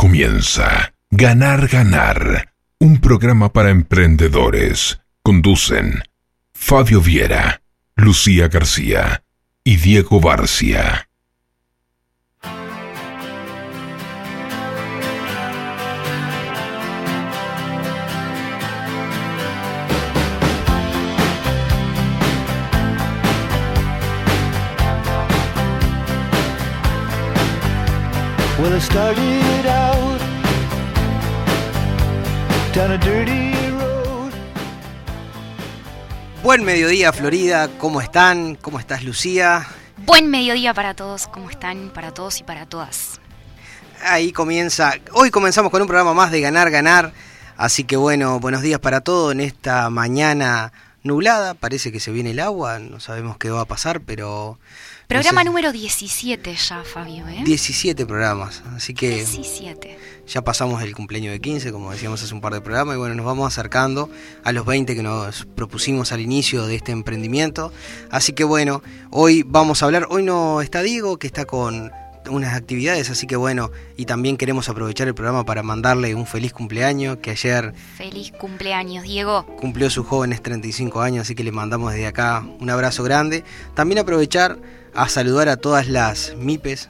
comienza Ganar Ganar, un programa para emprendedores. Conducen Fabio Viera, Lucía García y Diego Barcia. Well, it started out down a dirty road. Buen mediodía, Florida. ¿Cómo están? ¿Cómo estás, Lucía? Buen mediodía para todos, ¿cómo están? Para todos y para todas. Ahí comienza. Hoy comenzamos con un programa más de Ganar, Ganar. Así que bueno, buenos días para todos en esta mañana nublada. Parece que se viene el agua. No sabemos qué va a pasar, pero. Programa no sé, número 17 ya, Fabio, ¿eh? 17 programas. Así que 17. ya pasamos el cumpleaños de 15, como decíamos hace un par de programas. Y bueno, nos vamos acercando a los 20 que nos propusimos al inicio de este emprendimiento. Así que bueno, hoy vamos a hablar. Hoy no está Diego, que está con unas actividades, así que bueno, y también queremos aprovechar el programa para mandarle un feliz cumpleaños, que ayer Feliz cumpleaños, Diego. cumplió sus jóvenes 35 años, así que le mandamos desde acá un abrazo grande. También aprovechar a saludar a todas las MIPES,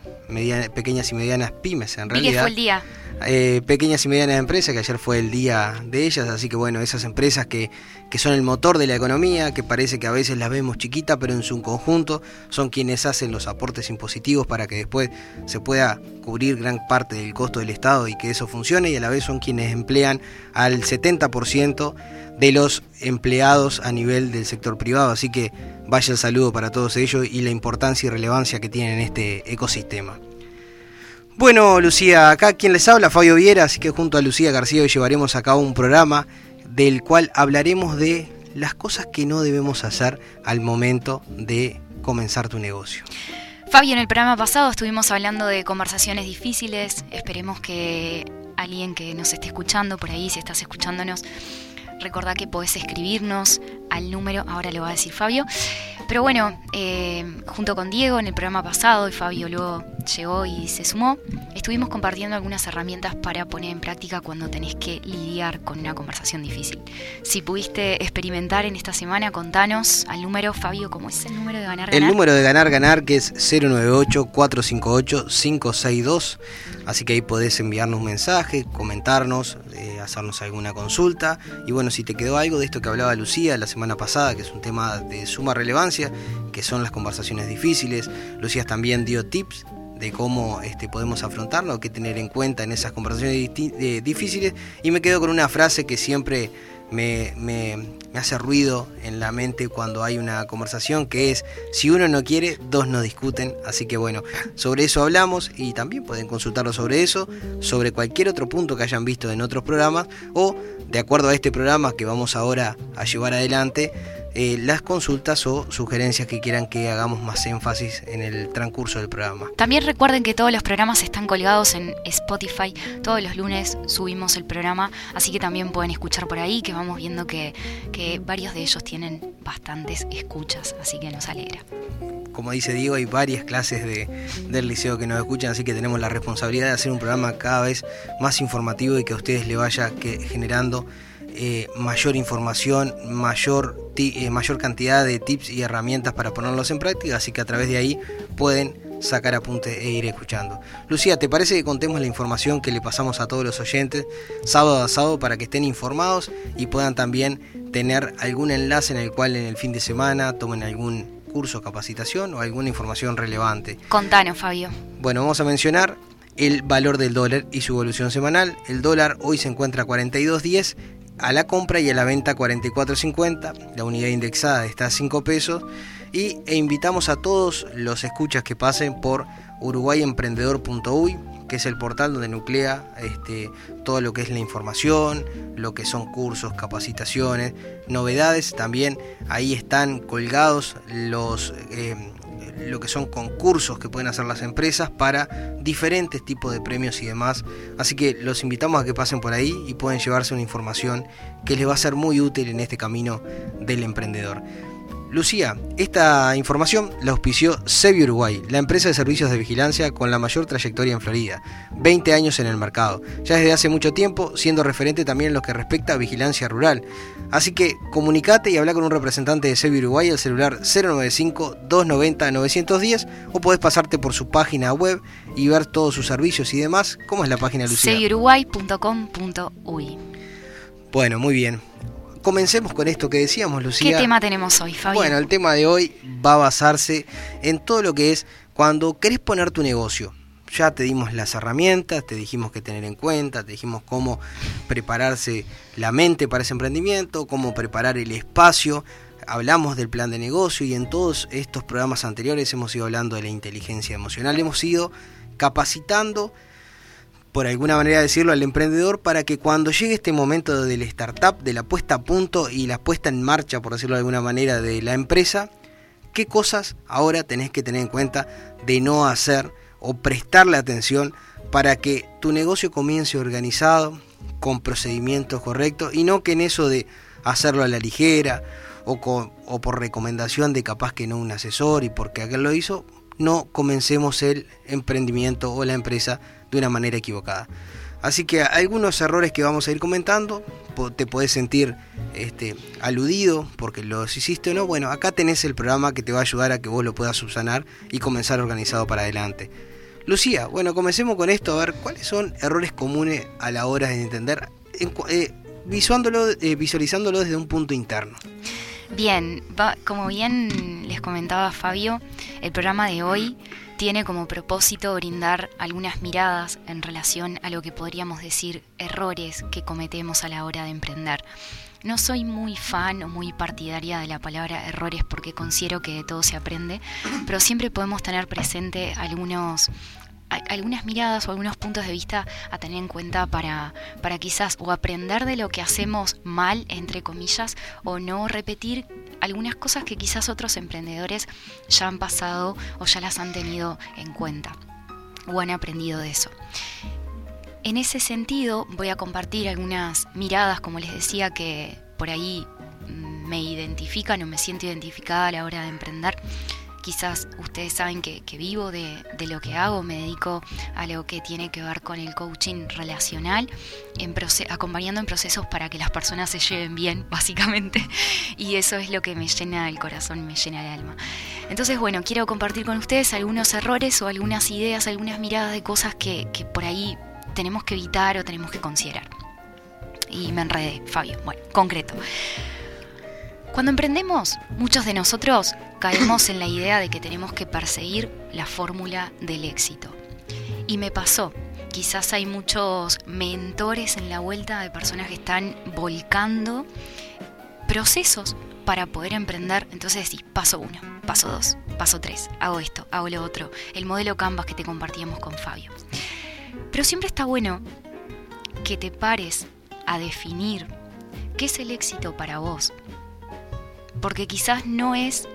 pequeñas y medianas pymes en que realidad. fue el día. Eh, pequeñas y medianas empresas, que ayer fue el día de ellas, así que bueno, esas empresas que, que son el motor de la economía, que parece que a veces las vemos chiquitas, pero en su conjunto son quienes hacen los aportes impositivos para que después se pueda cubrir gran parte del costo del Estado y que eso funcione, y a la vez son quienes emplean al 70% de los empleados a nivel del sector privado, así que vaya el saludo para todos ellos y la importancia y relevancia que tienen en este ecosistema. Bueno, Lucía, acá quien les habla, Fabio Viera, así que junto a Lucía García hoy llevaremos a cabo un programa del cual hablaremos de las cosas que no debemos hacer al momento de comenzar tu negocio. Fabio, en el programa pasado estuvimos hablando de conversaciones difíciles. Esperemos que alguien que nos esté escuchando por ahí, si estás escuchándonos, recordá que podés escribirnos al número, ahora lo va a decir Fabio. Pero bueno, eh, junto con Diego en el programa pasado, y Fabio luego llegó y se sumó, estuvimos compartiendo algunas herramientas para poner en práctica cuando tenés que lidiar con una conversación difícil. Si pudiste experimentar en esta semana, contanos al número, Fabio, ¿cómo es el número de ganar? El ganar? número de ganar ganar que es 098-458-562, así que ahí podés enviarnos un mensaje, comentarnos, eh, hacernos alguna consulta. Y bueno, si te quedó algo de esto que hablaba Lucía la semana pasada, que es un tema de suma relevancia, que son las conversaciones difíciles, Lucía también dio tips de cómo este, podemos afrontarlo, qué tener en cuenta en esas conversaciones eh, difíciles. Y me quedo con una frase que siempre me, me- me hace ruido en la mente cuando hay una conversación que es si uno no quiere, dos no discuten. Así que bueno, sobre eso hablamos y también pueden consultarlo sobre eso, sobre cualquier otro punto que hayan visto en otros programas o de acuerdo a este programa que vamos ahora a llevar adelante, eh, las consultas o sugerencias que quieran que hagamos más énfasis en el transcurso del programa. También recuerden que todos los programas están colgados en Spotify. Todos los lunes subimos el programa, así que también pueden escuchar por ahí, que vamos viendo que, que varios de ellos tienen bastantes escuchas, así que nos alegra. como dice Diego, hay varias clases de, del liceo que nos escuchan, así que tenemos la responsabilidad de hacer un programa cada vez más informativo y que a ustedes le vaya que, generando eh, mayor información, mayor, eh, mayor cantidad de tips y herramientas para ponerlos en práctica, así que a través de ahí pueden sacar apuntes e ir escuchando. Lucía, ¿te parece que contemos la información que le pasamos a todos los oyentes sábado a sábado para que estén informados y puedan también tener algún enlace en el cual en el fin de semana tomen algún curso, capacitación o alguna información relevante? Contanos, Fabio. Bueno, vamos a mencionar el valor del dólar y su evolución semanal. El dólar hoy se encuentra a 42.10 a la compra y a la venta 44.50. La unidad indexada está a 5 pesos. Y e invitamos a todos los escuchas que pasen por uruguayemprendedor.uy, que es el portal donde nuclea este, todo lo que es la información, lo que son cursos, capacitaciones, novedades. También ahí están colgados los... eh, lo que son concursos que pueden hacer las empresas para diferentes tipos de premios y demás. Así que los invitamos a que pasen por ahí y pueden llevarse una información que les va a ser muy útil en este camino del emprendedor. Lucía, esta información la auspició Sevi Uruguay, la empresa de servicios de vigilancia con la mayor trayectoria en Florida, 20 años en el mercado, ya desde hace mucho tiempo siendo referente también en lo que respecta a vigilancia rural. Así que comunicate y habla con un representante de Sevi Uruguay al celular 095-290-910 o podés pasarte por su página web y ver todos sus servicios y demás. ¿Cómo es la página, Lucía? seviuruguay.com.uy Bueno, muy bien comencemos con esto que decíamos, Lucía. ¿Qué tema tenemos hoy, Fabián? Bueno, el tema de hoy va a basarse en todo lo que es cuando querés poner tu negocio. Ya te dimos las herramientas, te dijimos qué tener en cuenta, te dijimos cómo prepararse la mente para ese emprendimiento, cómo preparar el espacio. Hablamos del plan de negocio y en todos estos programas anteriores hemos ido hablando de la inteligencia emocional. Hemos ido capacitando por alguna manera decirlo, al emprendedor para que cuando llegue este momento del startup, de la puesta a punto y la puesta en marcha, por decirlo de alguna manera, de la empresa, qué cosas ahora tenés que tener en cuenta de no hacer o prestarle atención para que tu negocio comience organizado, con procedimientos correctos y no que en eso de hacerlo a la ligera o, o por recomendación de capaz que no un asesor y porque aquel lo hizo, no comencemos el emprendimiento o la empresa de una manera equivocada. Así que algunos errores que vamos a ir comentando, te puedes sentir este, aludido porque los hiciste o no. Bueno, acá tenés el programa que te va a ayudar a que vos lo puedas subsanar y comenzar organizado para adelante. Lucía, bueno, comencemos con esto, a ver cuáles son errores comunes a la hora de entender, eh, eh, visualizándolo desde un punto interno. Bien, como bien les comentaba Fabio, el programa de hoy tiene como propósito brindar algunas miradas en relación a lo que podríamos decir errores que cometemos a la hora de emprender. No soy muy fan o muy partidaria de la palabra errores porque considero que de todo se aprende, pero siempre podemos tener presente algunos algunas miradas o algunos puntos de vista a tener en cuenta para, para quizás o aprender de lo que hacemos mal, entre comillas, o no repetir algunas cosas que quizás otros emprendedores ya han pasado o ya las han tenido en cuenta o han aprendido de eso. En ese sentido voy a compartir algunas miradas, como les decía, que por ahí mm, me identifican o me siento identificada a la hora de emprender Quizás ustedes saben que, vivo de, lo que hago, me dedico a lo que tiene que ver con el coaching relacional, acompañando en procesos para que las personas se lleven bien, básicamente. Y eso es lo que me llena el corazón, me llena el alma. Entonces, bueno, quiero compartir con ustedes algunos errores o algunas ideas, algunas miradas de cosas que, que por ahí tenemos que evitar o tenemos que considerar. Y me enredé, Fabio. Bueno, concreto. Cuando emprendemos, muchos de nosotros caemos en la idea de que tenemos que perseguir la fórmula del éxito. Y me pasó, quizás hay muchos mentores en la vuelta de personas que están volcando procesos para poder emprender. Entonces sí, paso uno, paso dos, paso tres, hago esto, hago lo otro. El modelo Canvas que te compartíamos con Fabio. Pero siempre está bueno que te pares a definir qué es el éxito para vos, porque quizás no es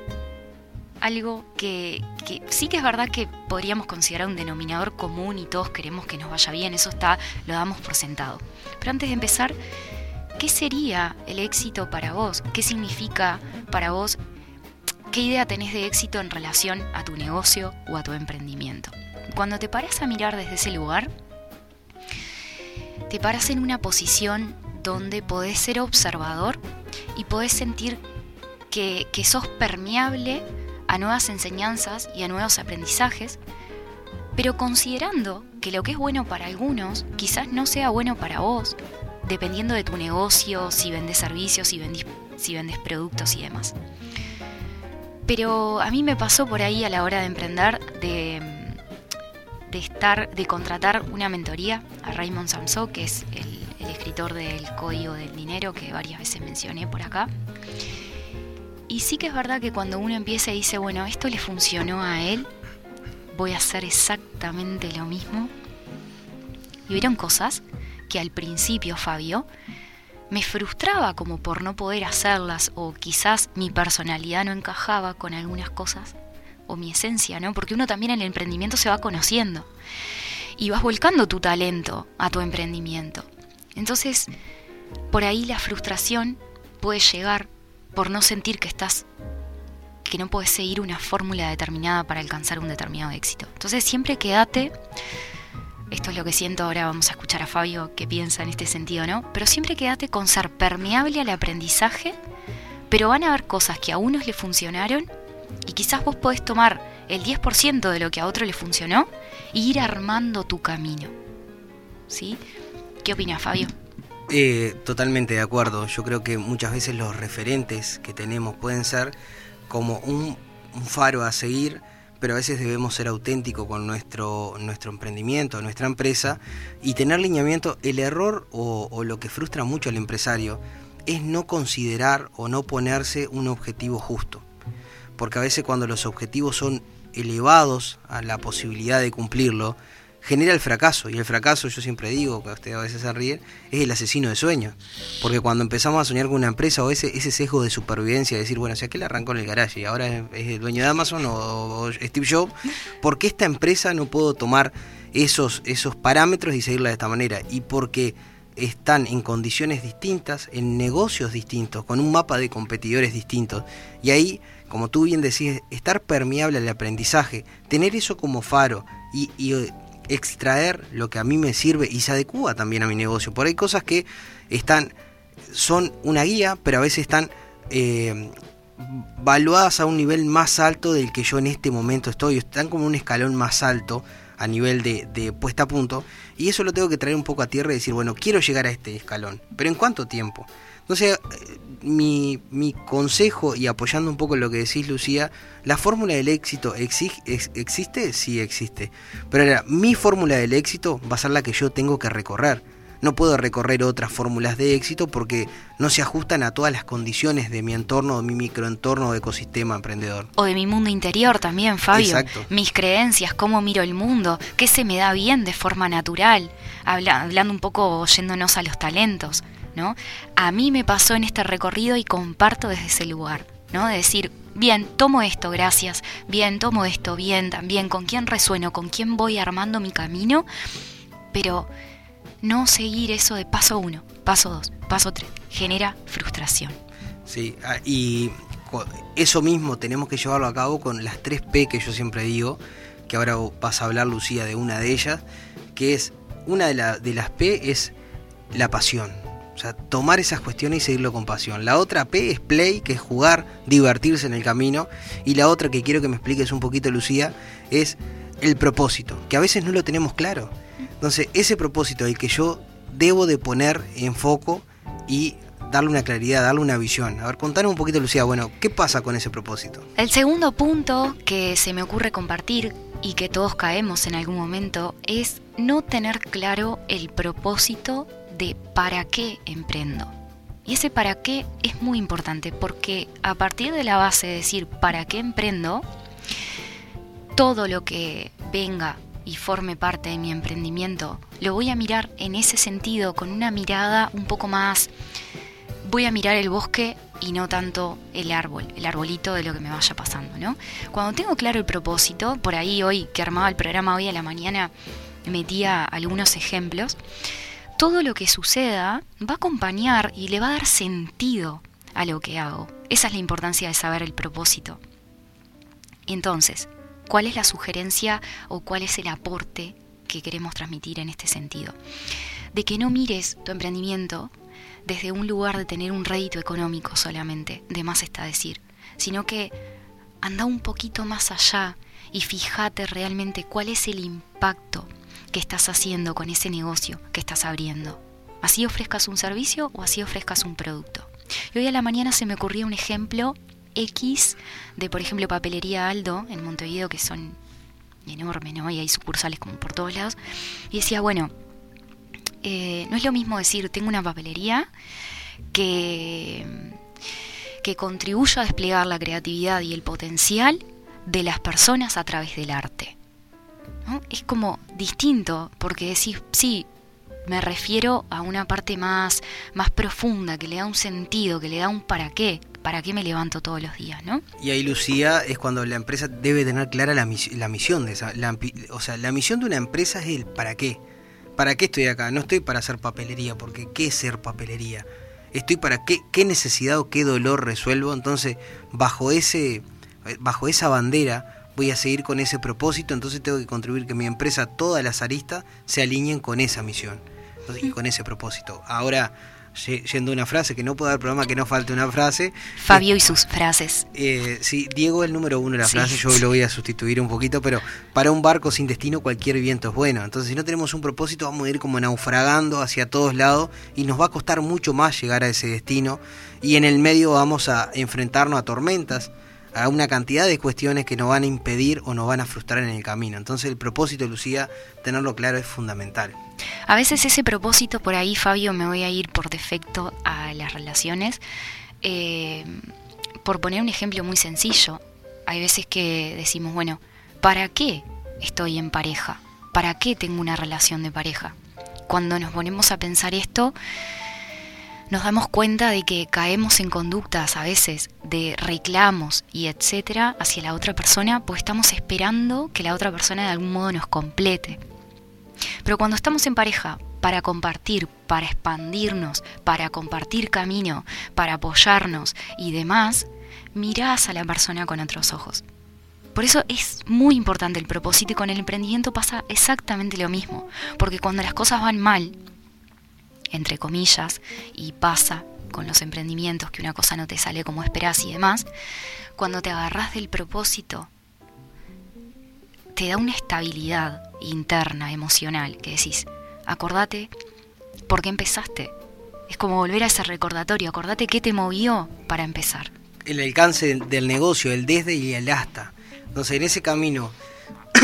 algo que, sí que es verdad que podríamos considerar un denominador común y todos queremos que nos vaya bien, eso está, lo damos por sentado. Pero antes de empezar, ¿qué sería el éxito para vos? ¿Qué significa para vos? ¿Qué idea tenés de éxito en relación a tu negocio o a tu emprendimiento? Cuando te paras a mirar desde ese lugar, te paras en una posición donde podés ser observador y podés sentir que, sos permeable a nuevas enseñanzas y a nuevos aprendizajes, pero considerando que lo que es bueno para algunos quizás no sea bueno para vos, dependiendo de tu negocio, si vendes servicios, si vendes, productos y demás. Pero a mí me pasó por ahí a la hora de emprender de, de estar, de contratar una mentoría a Raymond Samso, que es el, el escritor del Código del Dinero que varias veces mencioné por acá. Y sí que es verdad que cuando uno empieza y dice, bueno, esto le funcionó a él, voy a hacer exactamente lo mismo. Y vieron cosas que al principio, Fabio, me frustraba como por no poder hacerlas o quizás mi personalidad no encajaba con algunas cosas o mi esencia, ¿no? Porque uno también en el emprendimiento se va conociendo y vas volcando tu talento a tu emprendimiento. Entonces, por ahí la frustración puede llegar por no sentir que estás que no puedes seguir una fórmula determinada para alcanzar un determinado éxito. Entonces siempre quédate, esto es lo que siento ahora, vamos a escuchar a Fabio qué piensa en este sentido, ¿no? Pero siempre quédate con ser permeable al aprendizaje, pero van a haber cosas que a unos le funcionaron y quizás vos podés tomar el 10% de lo que a otro le funcionó e ir armando tu camino. ¿Sí? ¿Qué opinas, Fabio? Eh, totalmente de acuerdo. Yo creo que muchas veces los referentes que tenemos pueden ser como un, faro a seguir, pero a veces debemos ser auténticos con nuestro, nuestro emprendimiento, nuestra empresa, y tener lineamiento. El error o, o lo que frustra mucho al empresario es no considerar o no ponerse un objetivo justo. Porque a veces cuando los objetivos son elevados a la posibilidad de cumplirlo, genera el fracaso. Y el fracaso, yo siempre digo, que usted a veces se ríe, es el asesino de sueños. Porque cuando empezamos a soñar con una empresa o ese, ese sesgo de supervivencia, de decir, bueno, si aquel arrancó en el garaje y ahora es, el dueño de Amazon o, Steve Jobs, ¿por qué esta empresa no puedo tomar esos, esos parámetros y seguirla de esta manera? Y porque están en condiciones distintas, en negocios distintos, con un mapa de competidores distintos. Y ahí, como tú bien decís, estar permeable al aprendizaje, tener eso como faro y extraer lo que a mí me sirve y se adecua también a mi negocio. Por hay cosas que están, son una guía, pero a veces están eh, valuadas a un nivel más alto del que yo en este momento estoy. Están como un escalón más alto a nivel de, de, puesta a punto. Y eso lo tengo que traer un poco a tierra y decir, bueno, quiero llegar a este escalón. Pero ¿en cuánto tiempo? Entonces, mi, mi consejo y apoyando un poco lo que decís, Lucía, la fórmula del éxito existe, sí existe. Pero ahora, mi fórmula del éxito va a ser la que yo tengo que recorrer. No puedo recorrer otras fórmulas de éxito porque no se ajustan a todas las condiciones de mi entorno, de mi microentorno de ecosistema emprendedor. O de mi mundo interior también, Fabio. Exacto. Mis creencias, cómo miro el mundo, qué se me da bien de forma natural. Habla, hablando un poco yéndonos a los talentos, ¿no? A mí me pasó en este recorrido y comparto desde ese lugar, ¿no? De decir, bien, tomo esto, gracias, bien, tomo esto, bien, también, con quién resueno, con quién voy armando mi camino, pero no seguir eso de paso uno, paso dos, paso tres, genera frustración. Sí, y eso mismo tenemos que llevarlo a cabo con las tres P que yo siempre digo, que ahora vas a hablar, Lucía, de una de ellas, que es, una de, de las P es la pasión. O sea, tomar esas cuestiones y seguirlo con pasión. La otra P es play, que es jugar, divertirse en el camino. Y la otra que quiero que me expliques un poquito, Lucía, es el propósito, que a veces no lo tenemos claro. Entonces, ese propósito el que yo debo de poner en foco y darle una claridad, darle una visión. A ver, contanos un poquito, Lucía, bueno, ¿qué pasa con ese propósito? El segundo punto que se me ocurre compartir y que todos caemos en algún momento es no tener claro el propósito de para qué emprendo. Y ese para qué es muy importante porque a partir de la base de decir para qué emprendo, todo lo que venga y forme parte de mi emprendimiento, lo voy a mirar en ese sentido, con una mirada un poco más... Voy a mirar el bosque y no tanto el árbol, el arbolito de lo que me vaya pasando, ¿no? Cuando tengo claro el propósito, por ahí hoy que armaba el programa hoy a la mañana, metía algunos ejemplos, todo lo que suceda va a acompañar y le va a dar sentido a lo que hago. Esa es la importancia de saber el propósito. Entonces, ¿cuál es la sugerencia o cuál es el aporte que queremos transmitir en este sentido? De que no mires tu emprendimiento desde un lugar de tener un rédito económico solamente, de más está decir, sino que anda un poquito más allá y fíjate realmente cuál es el impacto que estás haciendo con ese negocio que estás abriendo. Así ofrezcas un servicio o así ofrezcas un producto. Y hoy a la mañana se me ocurrió un ejemplo X de, por ejemplo, Papelería Aldo en Montevideo, que son enormes, ¿no? Y hay sucursales como por todos lados. Y decía, bueno, eh, no es lo mismo decir, tengo una papelería que, que contribuye a desplegar la creatividad y el potencial de las personas a través del arte. Es como distinto, porque decís, sí, me refiero a una parte más, más profunda, que le da un sentido, que le da un para qué, para qué me levanto todos los días, ¿no? Y ahí, Lucía, es cuando la empresa debe tener clara la, la misión de esa. La, o sea, la misión de una empresa es el para qué. ¿Para qué estoy acá? No estoy para hacer papelería, porque ¿qué es ser papelería? Estoy para qué, qué necesidad o qué dolor resuelvo. Entonces, bajo ese bajo esa bandera voy a seguir con ese propósito, entonces tengo que contribuir que mi empresa, todas las aristas, se alineen con esa misión entonces, y con ese propósito. Ahora, yendo a una frase, que no puedo dar programa que no falte una frase. Fabio y sus frases. Eh, sí, Diego es el número uno de la Sí. frase, yo lo voy a sustituir un poquito, pero para un barco sin destino cualquier viento es bueno. Entonces, si no tenemos un propósito, vamos a ir como naufragando hacia todos lados y nos va a costar mucho más llegar a ese destino. Y en el medio vamos a enfrentarnos a tormentas, a una cantidad de cuestiones que nos van a impedir o nos van a frustrar en el camino. Entonces, el propósito, Lucía, tenerlo claro es fundamental. A veces ese propósito por ahí, Fabio, me voy a ir por defecto a las relaciones. Eh, por poner un ejemplo muy sencillo, hay veces que decimos, bueno, ¿para qué estoy en pareja? ¿Para qué tengo una relación de pareja? Cuando nos ponemos a pensar esto, nos damos cuenta de que caemos en conductas a veces de reclamos y etcétera hacia la otra persona, pues estamos esperando que la otra persona de algún modo nos complete. Pero cuando estamos en pareja, para compartir, para expandirnos, para compartir camino, para apoyarnos y demás, mirás a la persona con otros ojos. Por eso es muy importante el propósito y con el emprendimiento pasa exactamente lo mismo. Porque cuando las cosas van mal, entre comillas, y pasa con los emprendimientos que una cosa no te sale como esperás y demás, cuando te agarras del propósito, te da una estabilidad interna, emocional, que decís, acordate por qué empezaste. Es como volver a ese recordatorio, acordate qué te movió para empezar. el alcance del negocio, el desde y el hasta. Entonces, en ese camino,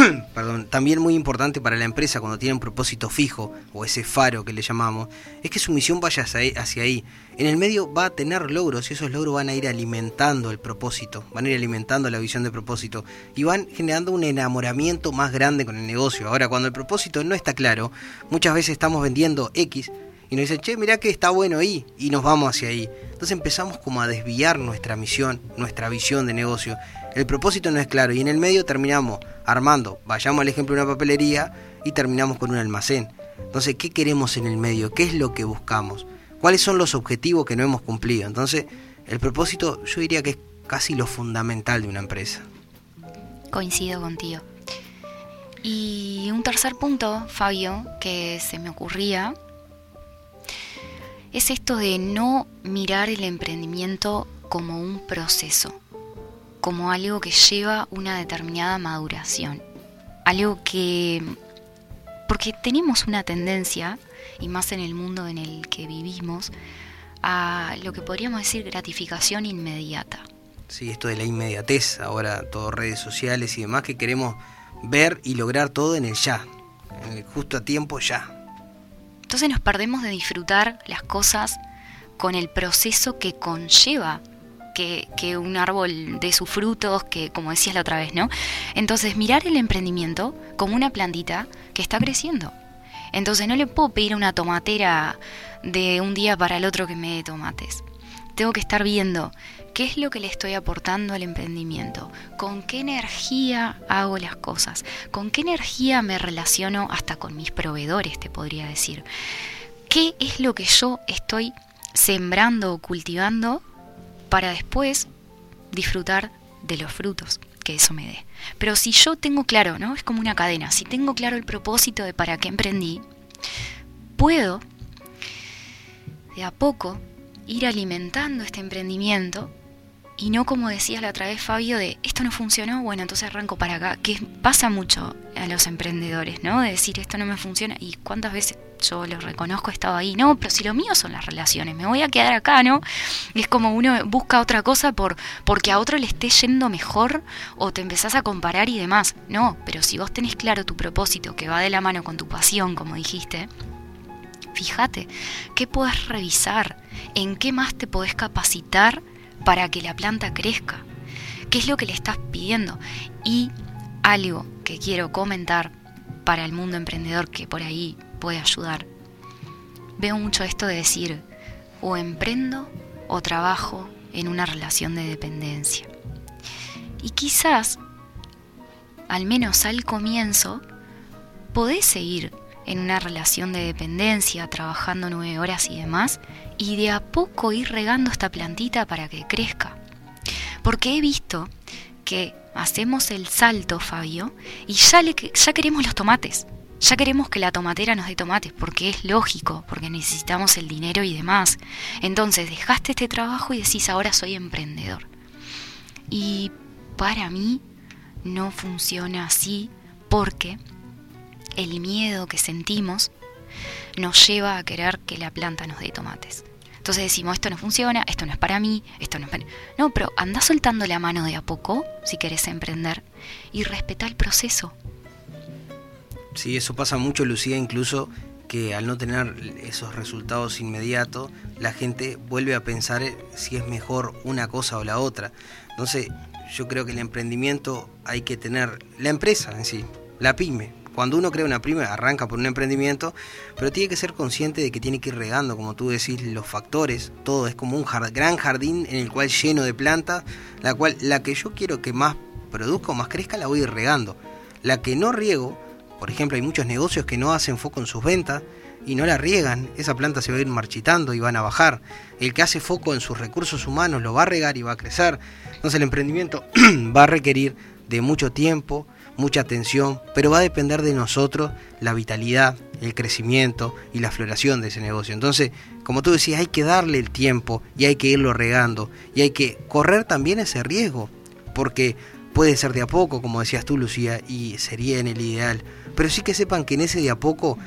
perdón, también muy importante para la empresa cuando tiene un propósito fijo, o ese faro que le llamamos, es que su misión vaya hacia ahí-. En el medio va a tener logros y esos logros van a ir alimentando el propósito, van a ir alimentando la visión de propósito y van generando un enamoramiento más grande con el negocio. Ahora, cuando el propósito no está claro, muchas veces estamos vendiendo X y nos dicen, che, mirá que está bueno ahí, y nos vamos hacia ahí. Entonces empezamos como a desviar nuestra misión, nuestra visión de negocio. El propósito no es claro, y en el medio terminamos armando, vayamos al ejemplo de una papelería, y terminamos con un almacén. Entonces, ¿qué queremos en el medio? ¿Qué es lo que buscamos? ¿Cuáles son los objetivos que no hemos cumplido? Entonces, el propósito yo diría que es casi lo fundamental de una empresa. Coincido contigo. Y un tercer punto, Fabio, que se me ocurría, es esto de no mirar el emprendimiento como un proceso, como algo que lleva una determinada maduración, algo que... Porque tenemos una tendencia, y más en el mundo en el que vivimos, a lo que podríamos decir gratificación inmediata. Sí, esto de la inmediatez, ahora todo redes sociales y demás, que queremos ver y lograr todo en el ya, en el justo a tiempo ya. Entonces nos perdemos de disfrutar las cosas con el proceso que conlleva que, un árbol dé sus frutos, que como decías la otra vez, ¿no? Entonces mirar el emprendimiento como una plantita que está creciendo. Entonces no le puedo pedir a una tomatera de un día para el otro que me dé tomates. Tengo que estar viendo qué es lo que le estoy aportando al emprendimiento, con qué energía hago las cosas, con qué energía me relaciono hasta con mis proveedores, te podría decir. ¿Qué es lo que yo estoy sembrando o cultivando para después disfrutar de los frutos que eso me dé? Pero si yo tengo claro, ¿no? Es como una cadena, si tengo claro el propósito de para qué emprendí, puedo de a poco ir alimentando este emprendimiento y no como decías la otra vez Fabio de esto no funcionó, bueno, entonces arranco para acá, que pasa mucho a los emprendedores, ¿no? De decir esto no me funciona y cuántas veces yo lo reconozco he estado ahí, no, pero si lo mío son las relaciones, me voy a quedar acá, ¿no? Es como uno busca otra cosa por porque a otro le esté yendo mejor o te empezás a comparar y demás. No, pero si vos tenés claro tu propósito que va de la mano con tu pasión, como dijiste, fíjate, ¿qué podés revisar? ¿En qué más te podés capacitar para que la planta crezca? ¿Qué es lo que le estás pidiendo? Y algo que quiero comentar para el mundo emprendedor que por ahí puede ayudar. Veo mucho esto de decir, o emprendo o trabajo en una relación de dependencia. Y quizás, al menos al comienzo, podés seguir en una relación de dependencia, trabajando nueve horas y demás, y de a poco ir regando esta plantita para que crezca. Porque he visto que hacemos el salto, Fabio, y ya, le, ya queremos los tomates. Ya queremos que la tomatera nos dé tomates, porque es lógico, porque necesitamos el dinero y demás. Entonces dejaste este trabajo y decís, ahora soy emprendedor. Y para mí no funciona así porque el miedo que sentimos nos lleva a querer que la planta nos dé tomates. Entonces decimos, esto no funciona, esto no es para mí, esto no es para... No, pero anda soltando la mano de a poco si querés emprender y respeta el proceso. Sí, eso pasa mucho, Lucía, incluso que al no tener esos resultados inmediatos, la gente vuelve a pensar si es mejor una cosa o la otra. Entonces, yo creo que el emprendimiento hay que tener la empresa en sí, la pyme. Cuando uno crea una pyme, arranca por un emprendimiento, pero tiene que ser consciente de que tiene que ir regando, como tú decís, los factores, todo es como un gran jardín en el cual lleno de plantas, la cual la que yo quiero que más produzca o más crezca la voy a ir regando. La que no riego, por ejemplo, hay muchos negocios que no hacen foco en sus ventas y no la riegan, esa planta se va a ir marchitando y van a bajar. El que hace foco en sus recursos humanos lo va a regar y va a crecer. Entonces el emprendimiento va a requerir de mucho tiempo, mucha atención, pero va a depender de nosotros la vitalidad, el crecimiento y la floración de ese negocio. Entonces, como tú decías, hay que darle el tiempo y hay que irlo regando y hay que correr también ese riesgo, porque puede ser de a poco, como decías tú, Lucía, y sería en el ideal pero sí que sepan que en ese de a poco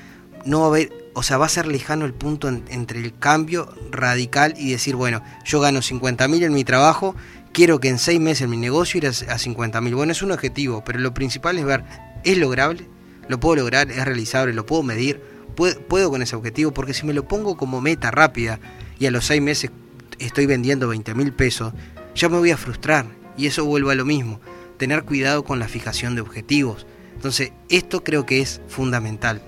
no va a haber, o sea, va a ser lejano el punto entre el cambio radical y decir, bueno, yo gano 50 mil en mi trabajo, quiero que en seis meses mi negocio irá a 50 mil. Bueno, es un objetivo, pero lo principal es ver, ¿es lograble? ¿Lo puedo lograr? ¿Es realizable? ¿Lo puedo medir? ¿Puedo, puedo con ese objetivo? Porque si me lo pongo como meta rápida y a los seis meses estoy vendiendo 20 mil pesos, ya me voy a frustrar. Y eso vuelve a lo mismo, tener cuidado con la fijación de objetivos entonces, esto creo que es fundamental.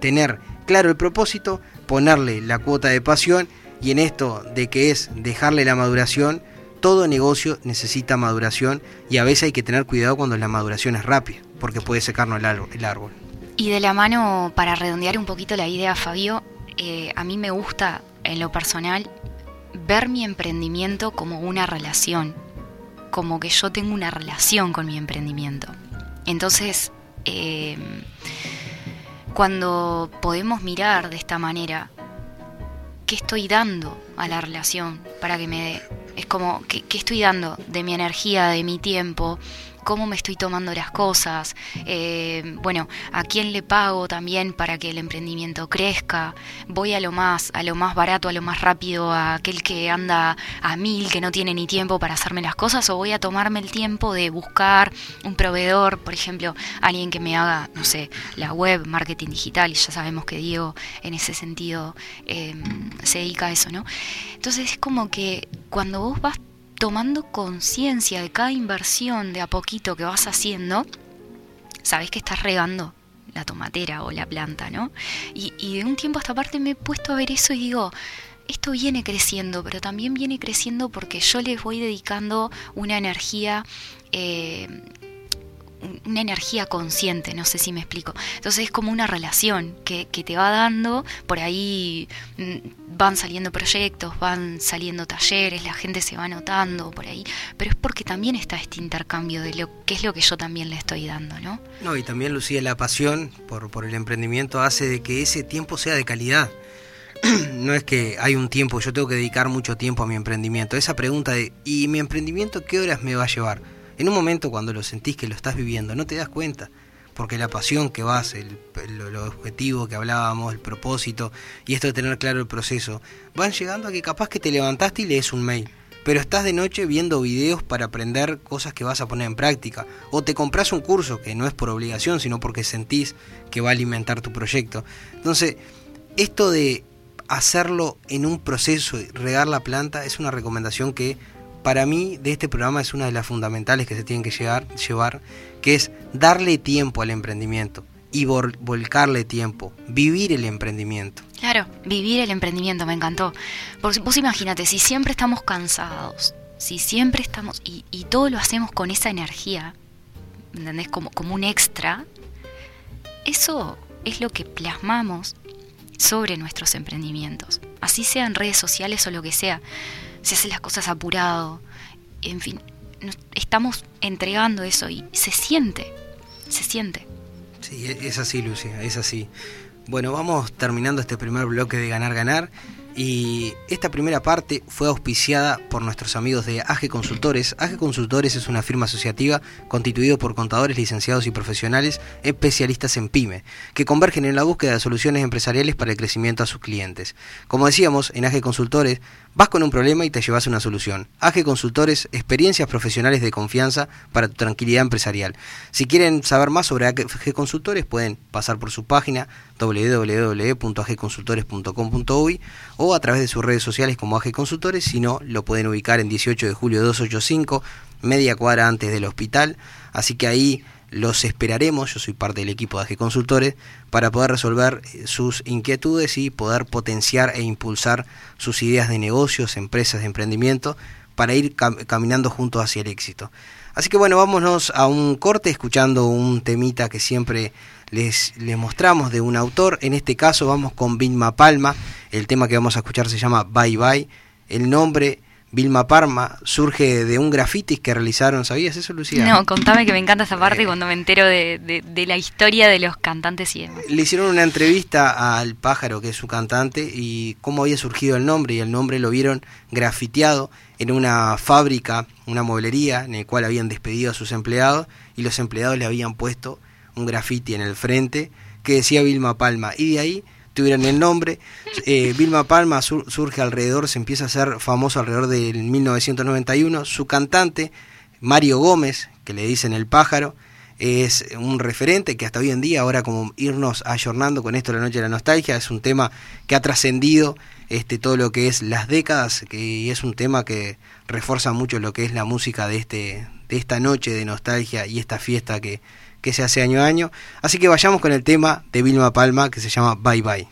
Tener claro el propósito, ponerle la cuota de pasión y en esto de que es dejarle la maduración, todo negocio necesita maduración y a veces hay que tener cuidado cuando la maduración es rápida, porque puede secarnos el árbol. Y de la mano, para redondear un poquito la idea, Fabio, eh, a mí me gusta en lo personal ver mi emprendimiento como una relación, como que yo tengo una relación con mi emprendimiento. Entonces, Em, cuando podemos mirar de esta manera, ¿qué estoy dando a la relación para que me dé? Es como, ¿qué, ¿qué, estoy dando de mi energía, de mi tiempo, cómo me estoy tomando las cosas, eh, bueno, a quién le pago también para que el emprendimiento crezca, voy a lo más, a lo más barato, a lo más rápido, a aquel que anda a mil, que no tiene ni tiempo para hacerme las cosas, o voy a tomarme el tiempo de buscar un proveedor, por ejemplo, alguien que me haga, no sé, la web, marketing digital, y ya sabemos que Diego en ese sentido eh, se dedica a eso, ¿no? Entonces es como que cuando vos vas tomando conciencia de cada inversión de a poquito que vas haciendo, sabes que estás regando la tomatera o la planta, ¿no? Y, de un tiempo a esta parte me he puesto a ver eso y digo, esto viene creciendo, pero también viene creciendo porque yo les voy dedicando una energía eh, una energía consciente, no sé si me explico. Entonces es como una relación que, te va dando, por ahí mm, van saliendo proyectos, van saliendo talleres, la gente se va notando por ahí, pero es porque también está este intercambio de lo que es lo que yo también le estoy dando, ¿no? No, y también Lucía, la pasión por, por el emprendimiento hace de que ese tiempo sea de calidad. no es que hay un tiempo, yo tengo que dedicar mucho tiempo a mi emprendimiento. Esa pregunta de, ¿y mi emprendimiento qué horas me va a llevar? En un momento cuando lo sentís que lo estás viviendo, no te das cuenta, porque la pasión que vas, el, objetivo que hablábamos, el propósito y esto de tener claro el proceso, van llegando a que capaz que te levantaste y lees un mail, pero estás de noche viendo videos para aprender cosas que vas a poner en práctica, o te compras un curso que no es por obligación, sino porque sentís que va a alimentar tu proyecto. Entonces, esto de hacerlo en un proceso y regar la planta es una recomendación que para mí de este programa es una de las fundamentales que se tienen que llevar, que es darle tiempo al emprendimiento y volcarle tiempo, vivir el emprendimiento. Claro, vivir el emprendimiento, me encantó. Vos, vos imagínate, si siempre estamos cansados, si siempre estamos, y, todo lo hacemos con esa energía, ¿entendés? Como, como un extra, eso es lo que plasmamos sobre nuestros emprendimientos, así sean redes sociales o lo que sea se hace las cosas apurado, en fin, estamos entregando eso y se siente, se siente. Sí, e- es así, Lucia, es así. Bueno, vamos terminando este primer bloque de Ganar Ganar. Y esta primera parte fue auspiciada por nuestros amigos de AG Consultores. AG Consultores es una firma asociativa constituida por contadores, licenciados y profesionales especialistas en PYME, que convergen en la búsqueda de soluciones empresariales para el crecimiento a sus clientes. Como decíamos, en AG Consultores vas con un problema y te llevas una solución. AG Consultores, experiencias profesionales de confianza para tu tranquilidad empresarial. Si quieren saber más sobre AG Consultores, pueden pasar por su página www.agconsultores.com.uy o a través de sus redes sociales como AG Consultores, si no, lo pueden ubicar en 18 de julio 285, media cuadra antes del hospital, así que ahí los esperaremos, yo soy parte del equipo de AG Consultores, para poder resolver eh, sus inquietudes y poder potenciar e impulsar sus ideas de negocios, empresas de emprendimiento, para ir cam- caminando juntos hacia el éxito. Así que bueno, vámonos a un corte escuchando un temita que siempre les, les mostramos de un autor. En este caso vamos con Vilma Palma. El tema que vamos a escuchar se llama Bye Bye. El nombre Vilma Palma surge de un grafitis que realizaron. ¿Sabías eso, Lucía? No, contame que me encanta esa parte Eh. cuando me entero de, de- de la historia de los cantantes y demás. Le hicieron una entrevista al pájaro, que es su cantante, y cómo había surgido el nombre. Y el nombre lo vieron grafiteado en una fábrica, una mueblería, en el cual habían despedido a sus empleados, y los empleados le habían puesto un grafiti en el frente que decía Vilma Palma. Y de ahí tuvieron el nombre. Eh, Vilma Palma sur- surge alrededor, se empieza a hacer famoso alrededor del 1991. Su cantante, Mario Gómez, que le dicen el pájaro, es un referente que hasta hoy en día, ahora como irnos ayornando con esto la noche de la nostalgia, es un tema que ha trascendido este, todo lo que es las décadas, que y es un tema que refuerza mucho lo que es la música de, este, de esta noche de nostalgia y esta fiesta que, que se hace año a año. Así que vayamos con el tema de Vilma Palma que se llama Bye Bye.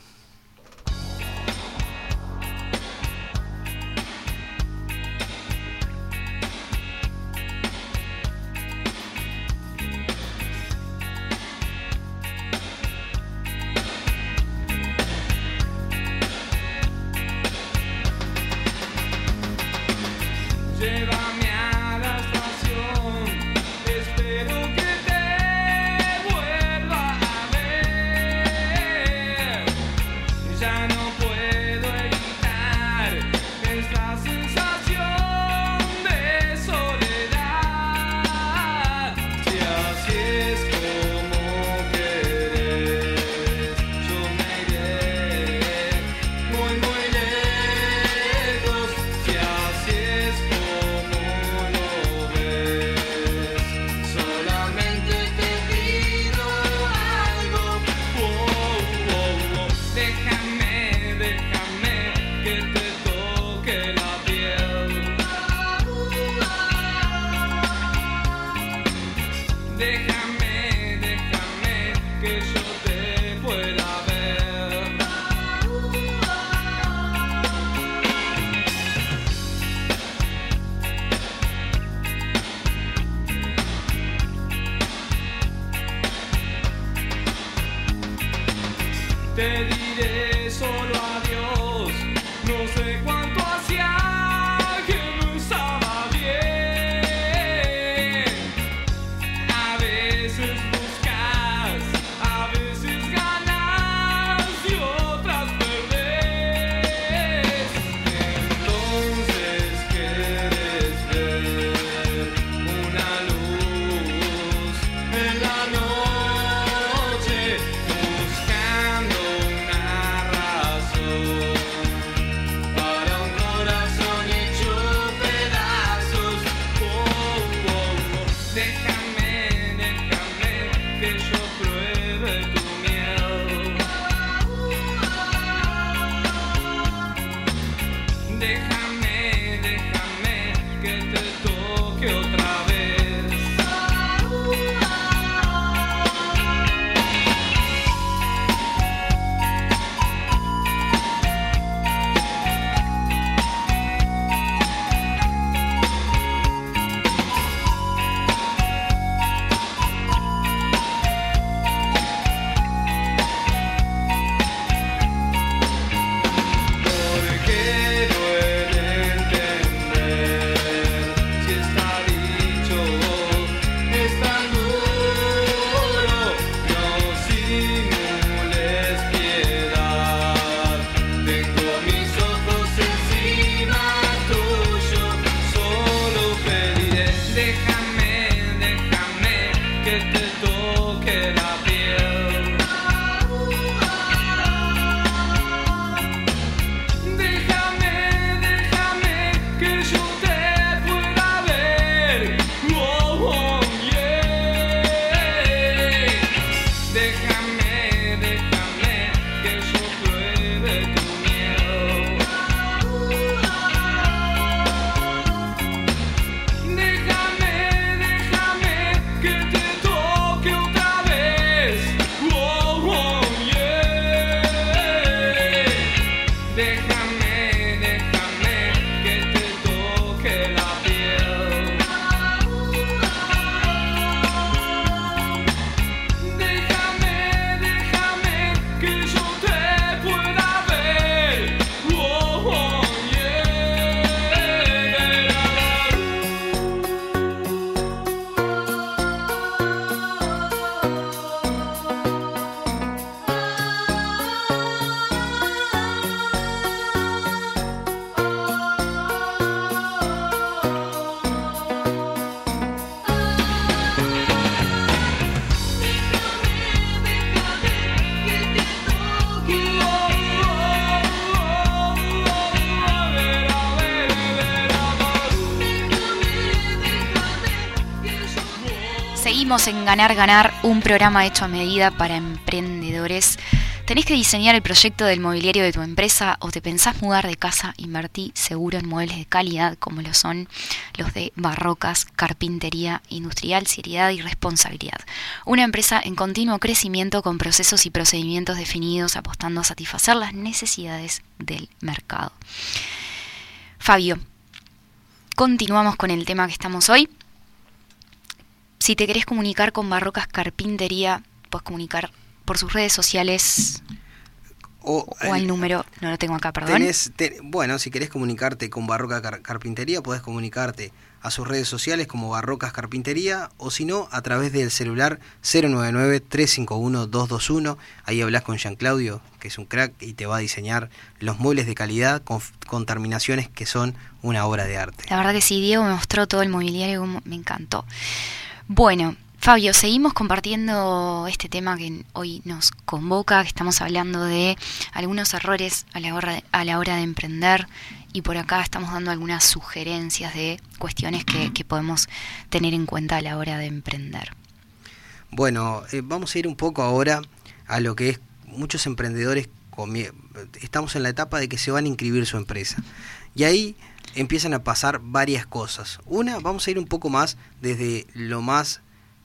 En Ganar Ganar, un programa hecho a medida para emprendedores. ¿Tenés que diseñar el proyecto del mobiliario de tu empresa o te pensás mudar de casa? Invertí seguro en muebles de calidad como lo son los de Barrocas, Carpintería Industrial, Seriedad y Responsabilidad. Una empresa en continuo crecimiento con procesos y procedimientos definidos apostando a satisfacer las necesidades del mercado. Fabio, continuamos con el tema que estamos hoy. Si te querés comunicar con Barrocas Carpintería, puedes comunicar por sus redes sociales O, o al número, no lo tengo acá, perdón. Tenés- te- bueno, si querés comunicarte con Barroca Car- Carpintería, podés comunicarte a sus redes sociales como Barrocas Carpintería o si no, a través del celular 099-351-221. Ahí hablas con Jean Claudio, que es un crack y te va a diseñar los muebles de calidad con, con terminaciones que son una obra de arte. La verdad que sí, Diego me mostró todo el mobiliario, me encantó. Bueno, Fabio, seguimos compartiendo este tema que hoy nos convoca, que estamos hablando de algunos errores a la hora de, emprender y por acá estamos dando algunas sugerencias de cuestiones que, podemos tener en cuenta a la hora de emprender. Bueno, eh, vamos a ir un poco ahora a lo que es muchos emprendedores estamos en la etapa de que se van a inscribir su empresa. Y ahí empiezan a pasar varias cosas. Una, vamos a ir un poco más desde lo más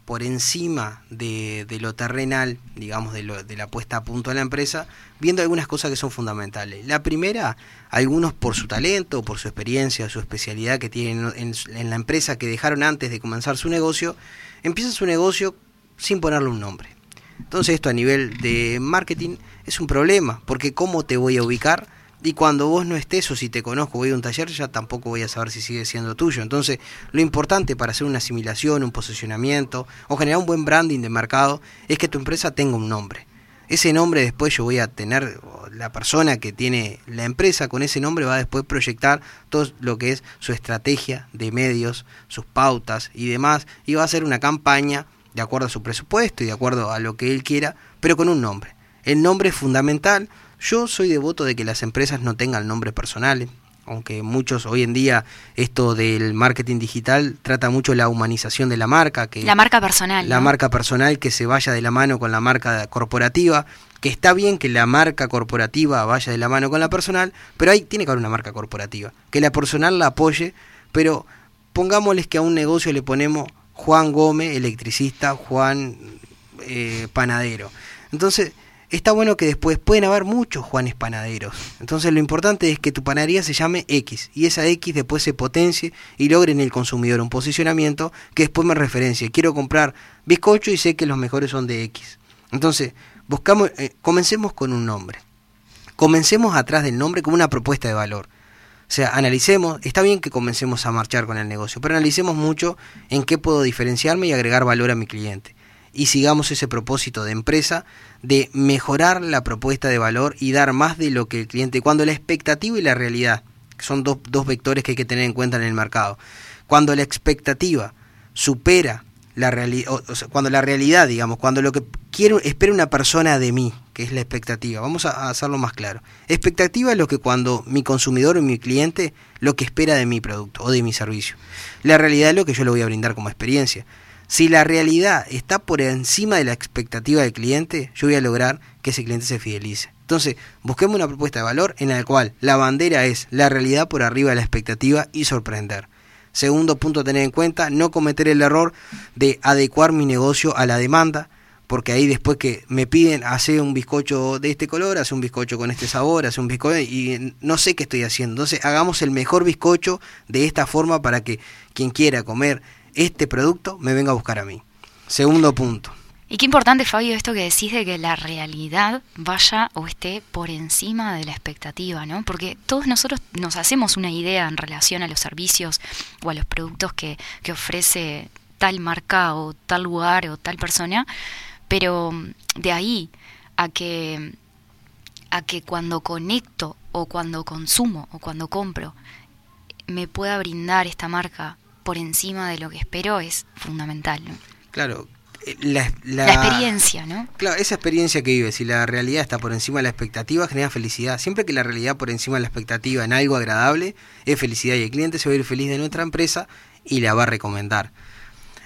por encima de, lo terrenal, digamos, de, lo- de la puesta a punto de la empresa, viendo algunas cosas que son fundamentales. La primera, algunos por su talento, por su experiencia, su especialidad que tienen en, en la empresa que dejaron antes de comenzar su negocio, empiezan su negocio sin ponerle un nombre. Entonces esto a nivel de marketing es un problema, porque ¿cómo te voy a ubicar? Y cuando vos no estés o si te conozco voy a un taller, ya tampoco voy a saber si sigue siendo tuyo. Entonces lo importante para hacer una asimilación, un posicionamiento o generar un buen branding de mercado es que tu empresa tenga un nombre. Ese nombre después yo voy a tener, la persona que tiene la empresa con ese nombre va a después proyectar todo lo que es su estrategia de medios, sus pautas y demás, y va a hacer una campaña de acuerdo a su presupuesto y de acuerdo a lo que él quiera, pero con un nombre. El nombre es fundamental. Yo soy devoto de que las empresas no tengan nombres personales, aunque muchos hoy en día esto del marketing digital trata mucho la humanización de la marca, que La marca personal. la ¿no? marca personal que se vaya de la mano con la marca corporativa, que está bien que la marca corporativa vaya de la mano con la personal, pero ahí tiene que haber una marca corporativa, que la personal la apoye, pero pongámosles que a un negocio le ponemos Juan Gómez, electricista, Juan eh, panadero. Entonces, está bueno que después pueden haber muchos Juanes panaderos. Entonces, lo importante es que tu panadería se llame X y esa X después se potencie y logre en el consumidor un posicionamiento que después me referencie. Quiero comprar bizcocho y sé que los mejores son de X. Entonces, buscamos, eh, comencemos con un nombre. Comencemos atrás del nombre como una propuesta de valor. Sea, analicemos, está bien que comencemos a marchar con el negocio, pero analicemos mucho en qué puedo diferenciarme y agregar valor a mi cliente. Y sigamos ese propósito de empresa de mejorar la propuesta de valor y dar más de lo que el cliente, cuando la expectativa y la realidad, que son dos, dos vectores que hay que tener en cuenta en el mercado, cuando la expectativa supera la realidad, o sea, cuando la realidad, digamos, cuando lo que quiero, espera una persona de mí, es la expectativa, vamos a, a hacerlo más claro. Expectativa es lo que cuando mi consumidor o mi cliente lo que espera de mi producto o de mi servicio. La realidad es lo que yo le voy a brindar como experiencia. Si la realidad está por encima de la expectativa del cliente, yo voy a lograr que ese cliente se fidelice. Entonces, busquemos una propuesta de valor en la cual la bandera es la realidad por arriba de la expectativa y sorprender. Segundo punto a tener en cuenta, no cometer el error de adecuar mi negocio a la demanda, porque ahí después que me piden hacer un bizcocho de este color, hacer un bizcocho con este sabor, hacer un bizcocho y no sé qué estoy haciendo. Entonces hagamos el mejor bizcocho de esta forma para que quien quiera comer este producto me venga a buscar a mí. Segundo punto. Y qué importante, Fabio, esto que decís de que la realidad vaya o esté por encima de la expectativa, ¿no? Porque todos nosotros nos hacemos una idea en relación a los servicios o a los productos que, que ofrece tal marca o tal lugar o tal persona, pero de ahí a que a que cuando conecto o cuando consumo o cuando compro me pueda brindar esta marca por encima de lo que espero es fundamental. ¿no? Claro, eh, la, la- La experiencia, ¿no? Claro, esa experiencia que vives, si la realidad está por encima de la expectativa, genera felicidad. Siempre que la realidad por encima de la expectativa en algo agradable, es felicidad y el cliente se va a ir feliz de nuestra empresa y la va a recomendar.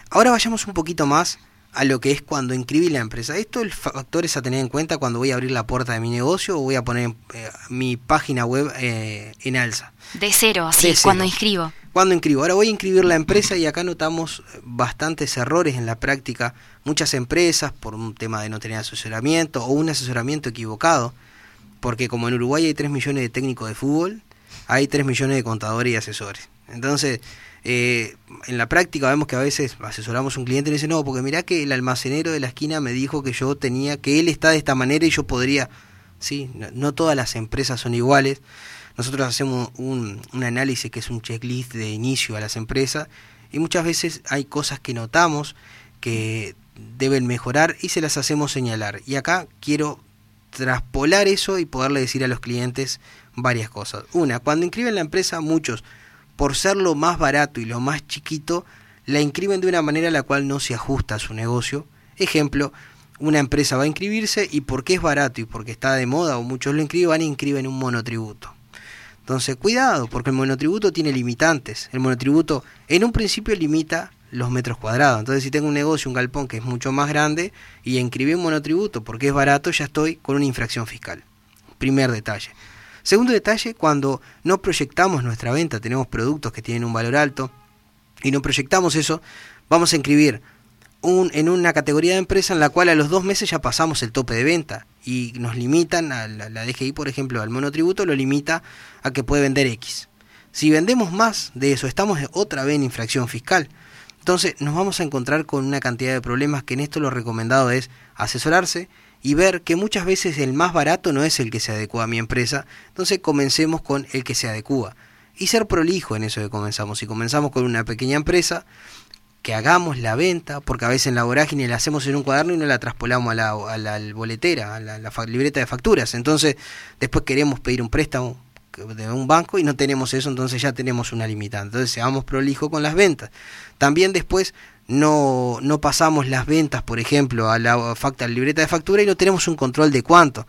Ahora vayamos un poquito más a lo que es cuando inscribí la empresa. Esto el factor es a tener en cuenta cuando voy a abrir la puerta de mi negocio o voy a poner eh, mi página web eh, en alza. De cero, así, De cero. cuando inscribo. Cuando inscribo? Ahora voy a inscribir la empresa y acá notamos bastantes errores en la práctica. Muchas empresas por un tema de no tener asesoramiento o un asesoramiento equivocado. Porque como en Uruguay hay 3 millones de técnicos de fútbol, hay 3 millones de contadores y asesores. Entonces, eh, en la práctica vemos que a veces asesoramos a un cliente y dice, no, porque mirá que el almacenero de la esquina me dijo que yo tenía, que él está de esta manera y yo podría... Sí, no, no todas las empresas son iguales. Nosotros hacemos un, un análisis que es un checklist de inicio a las empresas y muchas veces hay cosas que notamos que deben mejorar y se las hacemos señalar. Y acá quiero traspolar eso y poderle decir a los clientes varias cosas. Una, cuando inscriben la empresa, muchos, por ser lo más barato y lo más chiquito, la inscriben de una manera a la cual no se ajusta a su negocio. Ejemplo, una empresa va a inscribirse y porque es barato y porque está de moda o muchos lo inscriben, van e inscriben un monotributo. Entonces, cuidado, porque el monotributo tiene limitantes. El monotributo en un principio limita los metros cuadrados. Entonces, si tengo un negocio, un galpón que es mucho más grande y inscribí un monotributo porque es barato, ya estoy con una infracción fiscal. Primer detalle. Segundo detalle, cuando no proyectamos nuestra venta, tenemos productos que tienen un valor alto y no proyectamos eso, vamos a inscribir un, en una categoría de empresa en la cual a los dos meses ya pasamos el tope de venta y nos limitan, a la, la DGI por ejemplo, al monotributo lo limita a que puede vender X. Si vendemos más de eso, estamos otra vez en infracción fiscal. Entonces nos vamos a encontrar con una cantidad de problemas que en esto lo recomendado es asesorarse y ver que muchas veces el más barato no es el que se adecua a mi empresa. Entonces comencemos con el que se adecua. Y ser prolijo en eso que comenzamos. Si comenzamos con una pequeña empresa, que hagamos la venta, porque a veces en la vorágine la hacemos en un cuaderno y no la traspolamos a la, a boletera, a la, libreta de facturas. Entonces, después queremos pedir un préstamo de un banco y no tenemos eso, entonces ya tenemos una limitante. Entonces, seamos prolijo con las ventas. También después no, no pasamos las ventas, por ejemplo, a la, facta, a la libreta de factura y no tenemos un control de cuánto.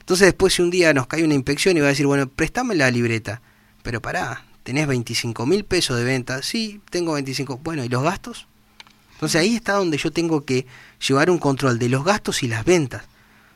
Entonces, después si un día nos cae una inspección y va a decir, bueno, préstame la libreta. Pero pará, tenés 25 mil pesos de venta. Sí, tengo 25. Bueno, ¿y los gastos? Entonces ahí está donde yo tengo que llevar un control de los gastos y las ventas.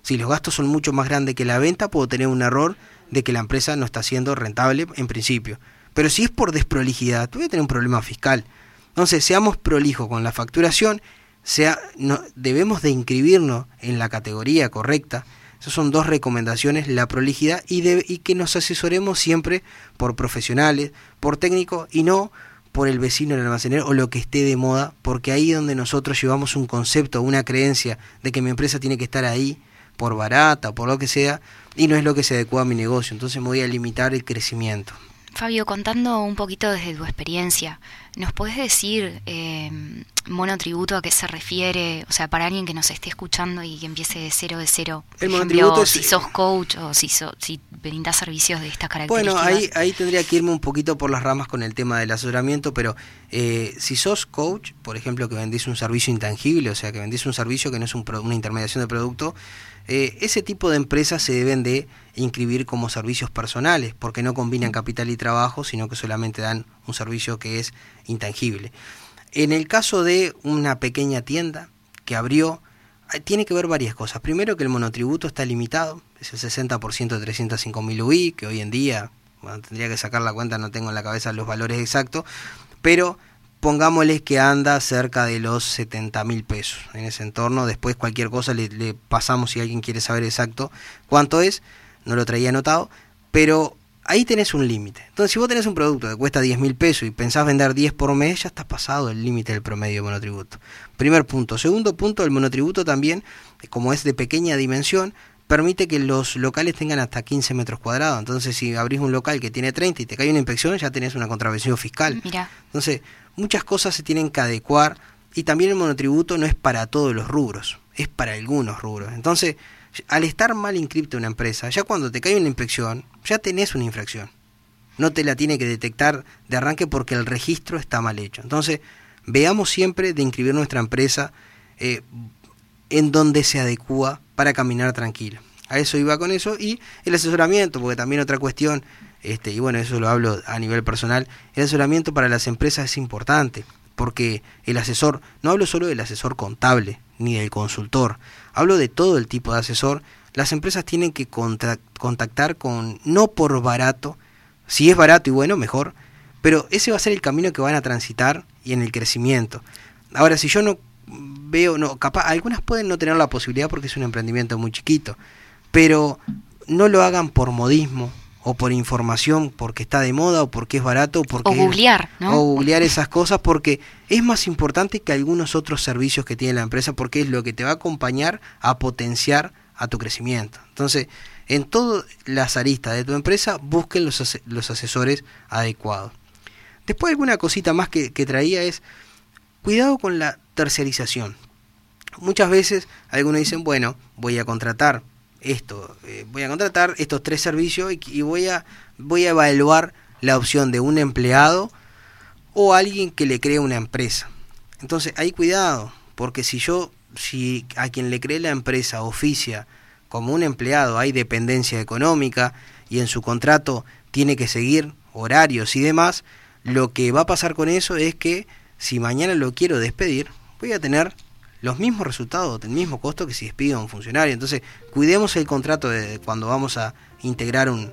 Si los gastos son mucho más grandes que la venta, puedo tener un error de que la empresa no está siendo rentable en principio. Pero si es por desprolijidad, voy a tener un problema fiscal. Entonces, seamos prolijos con la facturación, sea, no, debemos de inscribirnos en la categoría correcta. Esas son dos recomendaciones, la prolijidad y, de- y que nos asesoremos siempre por profesionales, por técnicos y no por el vecino del almacenero o lo que esté de moda, porque ahí es donde nosotros llevamos un concepto, una creencia de que mi empresa tiene que estar ahí por barata, por lo que sea, y no es lo que se adecua a mi negocio, entonces me voy a limitar el crecimiento. Fabio, contando un poquito desde tu experiencia, ¿nos podés decir eh, monotributo a qué se refiere? O sea, para alguien que nos esté escuchando y que empiece de cero de cero. Por El ejemplo, monotributo es- si sos coach o si, so- si brindás servicios de estas características. Bueno, ahí, ahí tendría que irme un poquito por las ramas con el tema del asesoramiento, pero eh, si sos coach, por ejemplo, que vendís un servicio intangible, o sea, que vendís un servicio que no es un pro- una intermediación de producto, eh, ese tipo de empresas se deben de inscribir como servicios personales, porque no combinan capital y trabajo, sino que solamente dan un servicio que es intangible. En el caso de una pequeña tienda que abrió, tiene que ver varias cosas. Primero que el monotributo está limitado, es el 60% de 305.000 UI, que hoy en día, bueno, tendría que sacar la cuenta, no tengo en la cabeza los valores exactos, pero pongámosle que anda cerca de los 70 mil pesos en ese entorno. Después cualquier cosa le, le pasamos si alguien quiere saber exacto cuánto es. No lo traía anotado. Pero ahí tenés un límite. Entonces, si vos tenés un producto que cuesta 10 mil pesos y pensás vender 10 por mes, ya estás pasado el límite del promedio de monotributo. Primer punto. Segundo punto, el monotributo también, como es de pequeña dimensión, permite que los locales tengan hasta 15 metros cuadrados. Entonces, si abrís un local que tiene 30 y te cae una inspección, ya tenés una contravención fiscal. Mira, Entonces, muchas cosas se tienen que adecuar y también el monotributo no es para todos los rubros, es para algunos rubros. Entonces, al estar mal inscripta una empresa, ya cuando te cae una inspección, ya tenés una infracción. No te la tiene que detectar de arranque porque el registro está mal hecho. Entonces, veamos siempre de inscribir nuestra empresa eh, en donde se adecua para caminar tranquilo. A eso iba con eso y el asesoramiento, porque también otra cuestión, este, y bueno, eso lo hablo a nivel personal, el asesoramiento para las empresas es importante, porque el asesor, no hablo solo del asesor contable ni del consultor, hablo de todo el tipo de asesor, las empresas tienen que contactar con, no por barato, si es barato y bueno, mejor, pero ese va a ser el camino que van a transitar y en el crecimiento. Ahora, si yo no veo, no, capaz, algunas pueden no tener la posibilidad porque es un emprendimiento muy chiquito, pero no lo hagan por modismo o por información, porque está de moda o porque es barato o porque o googlear, ¿no? o googlear esas cosas porque es más importante que algunos otros servicios que tiene la empresa porque es lo que te va a acompañar a potenciar a tu crecimiento. Entonces, en todas las aristas de tu empresa, busquen los, los asesores adecuados. Después alguna cosita más que, que traía es, cuidado con la tercerización. Muchas veces algunos dicen, bueno, voy a contratar esto, eh, voy a contratar estos tres servicios y, y voy, a, voy a evaluar la opción de un empleado o alguien que le cree una empresa. Entonces, hay cuidado, porque si yo, si a quien le cree la empresa oficia como un empleado, hay dependencia económica y en su contrato tiene que seguir horarios y demás, lo que va a pasar con eso es que si mañana lo quiero despedir, voy a tener los mismos resultados, el mismo costo que si despido a un funcionario. Entonces, cuidemos el contrato de cuando vamos a integrar un,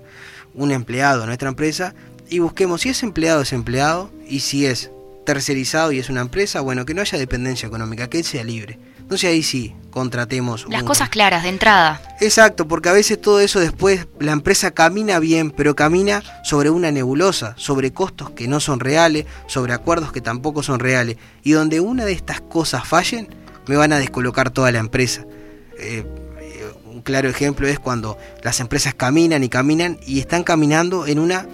un empleado a nuestra empresa y busquemos si es empleado es empleado y si es tercerizado y es una empresa, bueno, que no haya dependencia económica, que él sea libre. Entonces ahí sí, contratemos. Las un- cosas claras de entrada. Exacto, porque a veces todo eso después la empresa camina bien, pero camina sobre una nebulosa, sobre costos que no son reales, sobre acuerdos que tampoco son reales. Y donde una de estas cosas fallen, me van a descolocar toda la empresa. Eh, eh, un claro ejemplo es cuando las empresas caminan y caminan y están caminando en una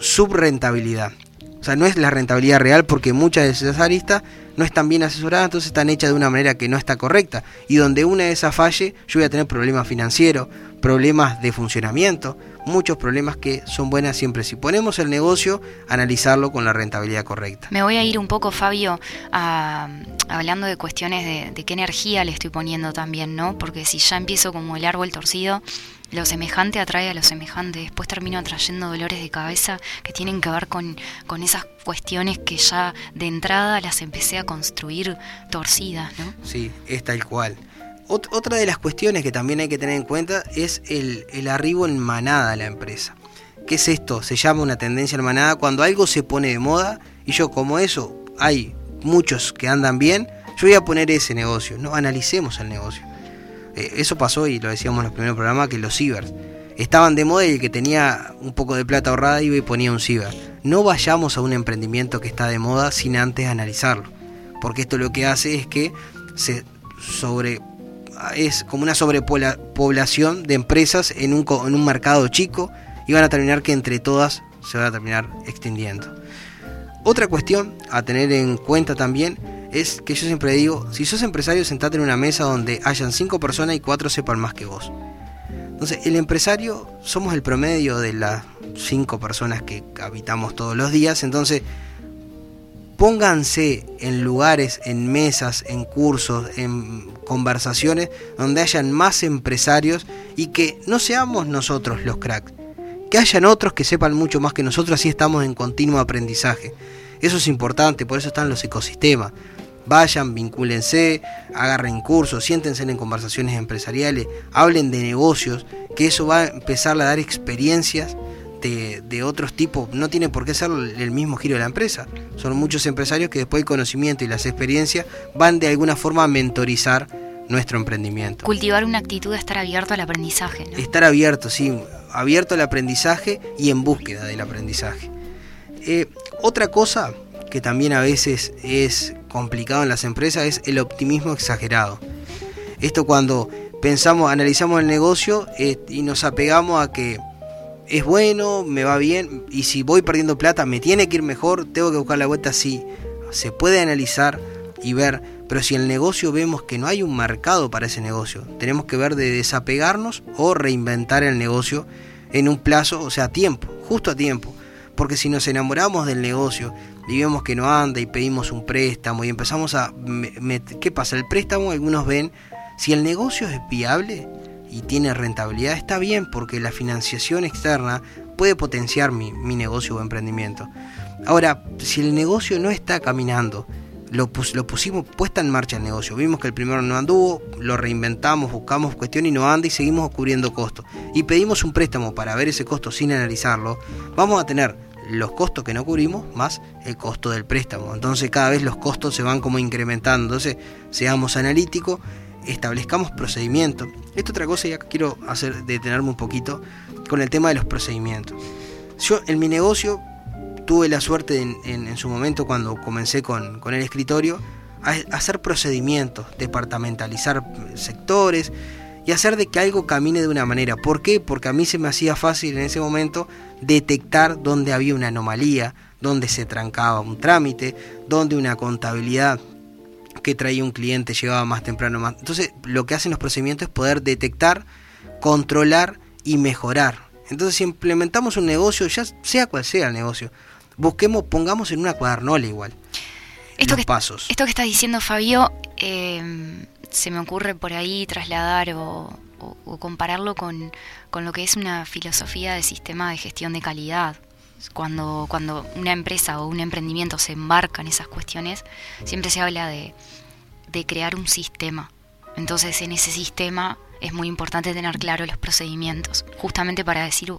subrentabilidad. O sea, no es la rentabilidad real porque muchas de esas aristas no están bien asesoradas, entonces están hechas de una manera que no está correcta. Y donde una de esas falle, yo voy a tener problemas financieros, problemas de funcionamiento, muchos problemas que son buenas siempre si ponemos el negocio, analizarlo con la rentabilidad correcta. Me voy a ir un poco, Fabio, a- hablando de cuestiones de, de qué energía le estoy poniendo también, ¿no? Porque si ya empiezo como el árbol torcido, lo semejante atrae a lo semejante. Después termino atrayendo dolores de cabeza que tienen que ver con, con esas cuestiones que ya de entrada las empecé a construir torcidas, ¿no? Sí, es tal cual. Ot- otra de las cuestiones que también hay que tener en cuenta es el, el arribo en manada a la empresa. ¿Qué es esto? Se llama una tendencia en manada cuando algo se pone de moda y yo como eso hay muchos que andan bien, yo voy a poner ese negocio. No, analicemos el negocio. Eh, eso pasó y lo decíamos en los primeros programas que los cibers estaban de moda y el que tenía un poco de plata ahorrada iba y ponía un ciber. No vayamos a un emprendimiento que está de moda sin antes analizarlo, porque esto lo que hace es que se sobre es como una sobrepoblación de empresas en un, en un mercado chico y van a terminar que entre todas se van a terminar extinguiendo. Otra cuestión a tener en cuenta también es que yo siempre digo, si sos empresario, sentate en una mesa donde hayan cinco personas y cuatro sepan más que vos. Entonces, el empresario somos el promedio de las cinco personas que habitamos todos los días, entonces pónganse en lugares, en mesas, en cursos, en conversaciones donde hayan más empresarios y que no seamos nosotros los cracks, que hayan otros que sepan mucho más que nosotros, así estamos en continuo aprendizaje. Eso es importante, por eso están los ecosistemas. Vayan, vincúlense, agarren cursos, siéntense en conversaciones empresariales, hablen de negocios, que eso va a empezar a dar experiencias de, de otros tipos, no tiene por qué ser el mismo giro de la empresa. Son muchos empresarios que después el conocimiento y las experiencias van de alguna forma a mentorizar nuestro emprendimiento. Cultivar una actitud de estar abierto al aprendizaje. ¿no? Estar abierto, sí, abierto al aprendizaje y en búsqueda del aprendizaje. Eh, otra cosa que también a veces es complicado en las empresas es el optimismo exagerado. Esto cuando pensamos, analizamos el negocio eh, y nos apegamos a que es bueno, me va bien, y si voy perdiendo plata, me tiene que ir mejor, tengo que buscar la vuelta, sí. Se puede analizar y ver, pero si el negocio vemos que no hay un mercado para ese negocio, tenemos que ver de desapegarnos o reinventar el negocio en un plazo, o sea, a tiempo, justo a tiempo. Porque si nos enamoramos del negocio y vemos que no anda y pedimos un préstamo y empezamos a... ¿Qué pasa? El préstamo, algunos ven, si el negocio es viable y tiene rentabilidad, está bien porque la financiación externa puede potenciar mi, mi negocio o emprendimiento. Ahora, si el negocio no está caminando, lo, lo pusimos puesta en marcha el negocio. Vimos que el primero no anduvo, lo reinventamos, buscamos cuestión y no anda y seguimos cubriendo costos. Y pedimos un préstamo para ver ese costo sin analizarlo. Vamos a tener los costos que no cubrimos más el costo del préstamo. Entonces cada vez los costos se van como incrementando. Entonces seamos analíticos, establezcamos procedimientos. Esta otra cosa ya quiero hacer detenerme un poquito con el tema de los procedimientos. Yo en mi negocio tuve la suerte en, en- en su momento cuando comencé con, con el escritorio a, a hacer procedimientos, departamentalizar sectores y hacer de que algo camine de una manera. ¿Por qué? Porque a mí se me hacía fácil en ese momento detectar dónde había una anomalía, dónde se trancaba un trámite, dónde una contabilidad que traía un cliente llegaba más temprano más. Entonces, lo que hacen los procedimientos es poder detectar, controlar y mejorar. Entonces, si implementamos un negocio, ya sea cual sea el negocio, busquemos, pongamos en una cuadernola igual Esto los que, pasos. esto que estás diciendo, Fabio, eh, se me ocurre por ahí trasladar o, o- o compararlo con, con lo que es una filosofía de sistema de gestión de calidad. Cuando, cuando una empresa o un emprendimiento se embarca en esas cuestiones, siempre se habla de, de crear un sistema. Entonces, en ese sistema es muy importante tener claro los procedimientos, justamente para decir,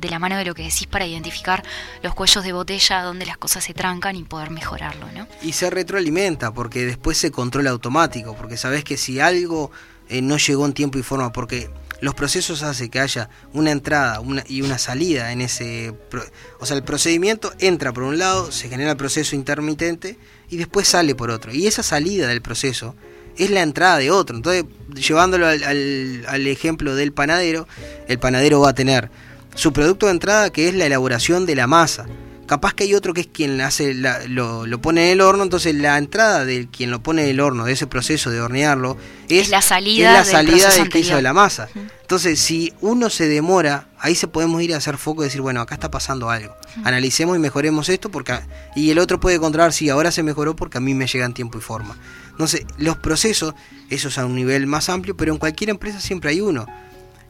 de la mano de lo que decís, para identificar los cuellos de botella donde las cosas se trancan y poder mejorarlo, ¿no? Y se retroalimenta, porque después se controla automático, porque sabes que si algo eh, no llegó en tiempo y forma, porque los procesos hacen que haya una entrada una, y una salida en ese... o sea, el procedimiento entra por un lado, se genera el proceso intermitente y después sale por otro. Y esa salida del proceso es la entrada de otro. Entonces, llevándolo al- al ejemplo del panadero, el panadero va a tener su producto de entrada que es la elaboración de la masa. Capaz que hay otro que es quien hace la- lo, lo pone en el horno, entonces la entrada de quien lo pone en el horno, de ese proceso de hornearlo, es, Es la salida es la del salida proceso del que hizo de la masa. Entonces, si uno se demora, ahí se podemos ir a hacer foco y decir, bueno, acá está pasando algo. Analicemos y mejoremos esto porque y el otro puede controlar si ahora se mejoró porque a mí me llega en tiempo y forma. Entonces, los procesos, eso es a un nivel más amplio, pero en cualquier empresa siempre hay uno.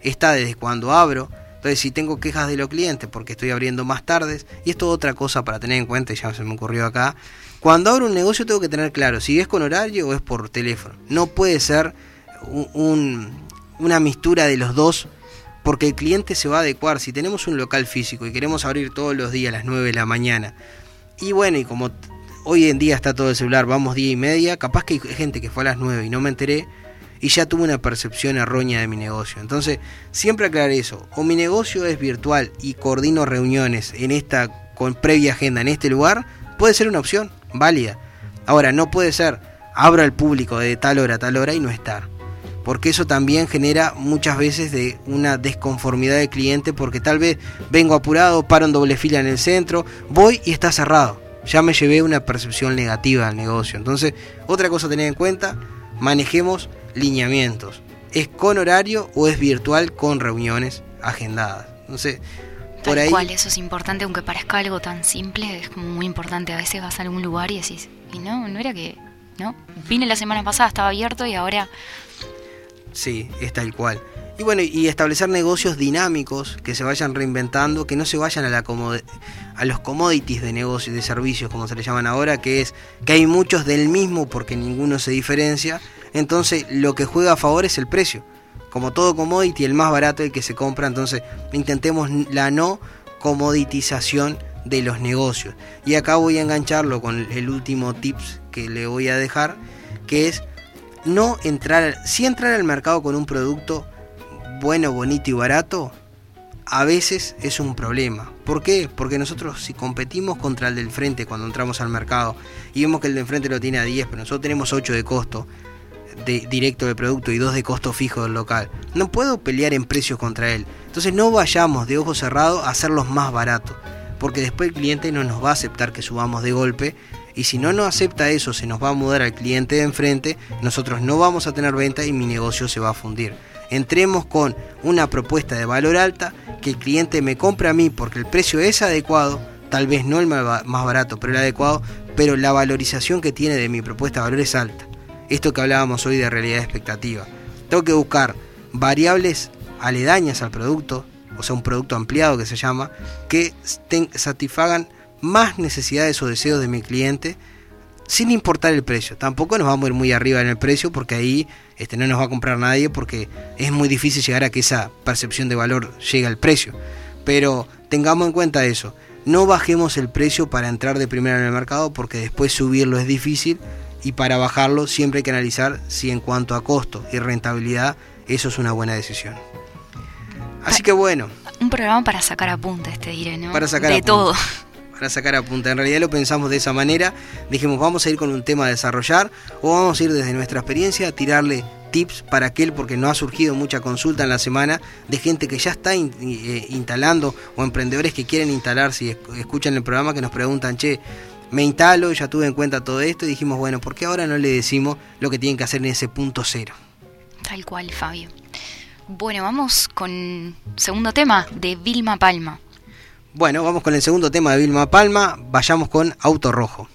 Está desde cuando abro, entonces si tengo quejas de los clientes porque estoy abriendo más tardes, y esto es otra cosa para tener en cuenta, ya se me ocurrió acá, cuando abro un negocio tengo que tener claro si es con horario o es por teléfono. No puede ser un- un- una mistura de los dos porque el cliente se va a adecuar. Si tenemos un local físico y queremos abrir todos los días a las 9 de la mañana, y bueno, y como hoy en día está todo el celular, vamos día y media, capaz que hay gente que fue a las 9 y no me enteré, y ya tuve una percepción errónea de mi negocio. Entonces, siempre aclarar eso. O mi negocio es virtual y coordino reuniones en esta con previa agenda en este lugar, puede ser una opción válida. Ahora, no puede ser abro al público de tal hora a tal hora y no estar. Porque eso también genera muchas veces de una desconformidad del cliente porque tal vez vengo apurado, paro en doble fila en el centro, voy y está cerrado. Ya me llevé una percepción negativa al negocio. Entonces, otra cosa a tener en cuenta, manejemos lineamientos. ¿Es con horario o es virtual con reuniones agendadas? Entonces, por Tal ahí... cual, eso es importante, aunque parezca algo tan simple, es como muy importante. A veces vas a algún lugar y decís, y no, no era que, ¿no? Vine la semana pasada, estaba abierto y ahora Sí, es tal cual. Y bueno, y establecer negocios dinámicos que se vayan reinventando, que no se vayan a, la a los commodities de negocios, de servicios, como se le llaman ahora, que es que hay muchos del mismo porque ninguno se diferencia. Entonces, lo que juega a favor es el precio. Como todo commodity, el más barato el que se compra. Entonces, intentemos la no comoditización de los negocios. Y acá voy a engancharlo con el último tips que le voy a dejar, que es no entrar, si entrar al mercado con un producto bueno, bonito y barato, a veces es un problema. ¿Por qué? Porque nosotros si competimos contra el del frente cuando entramos al mercado y vemos que el del frente lo tiene a 10, pero nosotros tenemos 8 de costo de, directo del producto y 2 de costo fijo del local, no puedo pelear en precios contra él. Entonces no vayamos de ojo cerrado a hacerlos más baratos, porque después el cliente no nos va a aceptar que subamos de golpe y si no nos acepta eso, se nos va a mudar al cliente de enfrente, nosotros no vamos a tener venta y mi negocio se va a fundir. Entremos con una propuesta de valor alta, que el cliente me compre a mí porque el precio es adecuado, tal vez no el más barato, pero el adecuado, pero la valorización que tiene de mi propuesta de valor es alta. Esto que hablábamos hoy de realidad expectativa. Tengo que buscar variables aledañas al producto, o sea, un producto ampliado que se llama, que satisfagan más necesidades o deseos de mi cliente sin importar el precio. Tampoco nos vamos a ir muy arriba en el precio porque ahí este, no nos va a comprar nadie porque es muy difícil llegar a que esa percepción de valor llegue al precio. Pero tengamos en cuenta eso. No bajemos el precio para entrar de primera en el mercado porque después subirlo es difícil y para bajarlo siempre hay que analizar si en cuanto a costo y rentabilidad eso es una buena decisión. Así que bueno, Un programa para sacar apuntes, te diré, ¿no? Para sacar De todo. para sacar a punta. En realidad lo pensamos de esa manera. Dijimos, vamos a ir con un tema a desarrollar o vamos a ir desde nuestra experiencia a tirarle tips para aquel porque no ha surgido mucha consulta en la semana de gente que ya está in- eh, instalando o emprendedores que quieren instalar si esc- escuchan el programa que nos preguntan, che, me instalo, ya tuve en cuenta todo esto y dijimos, bueno, ¿por qué ahora no le decimos lo que tienen que hacer en ese punto cero? Tal cual, Fabio. Bueno, vamos con segundo tema de Vilma Palma. Bueno, vamos con el segundo tema de Vilma Palma, vayamos con Auto Rojo.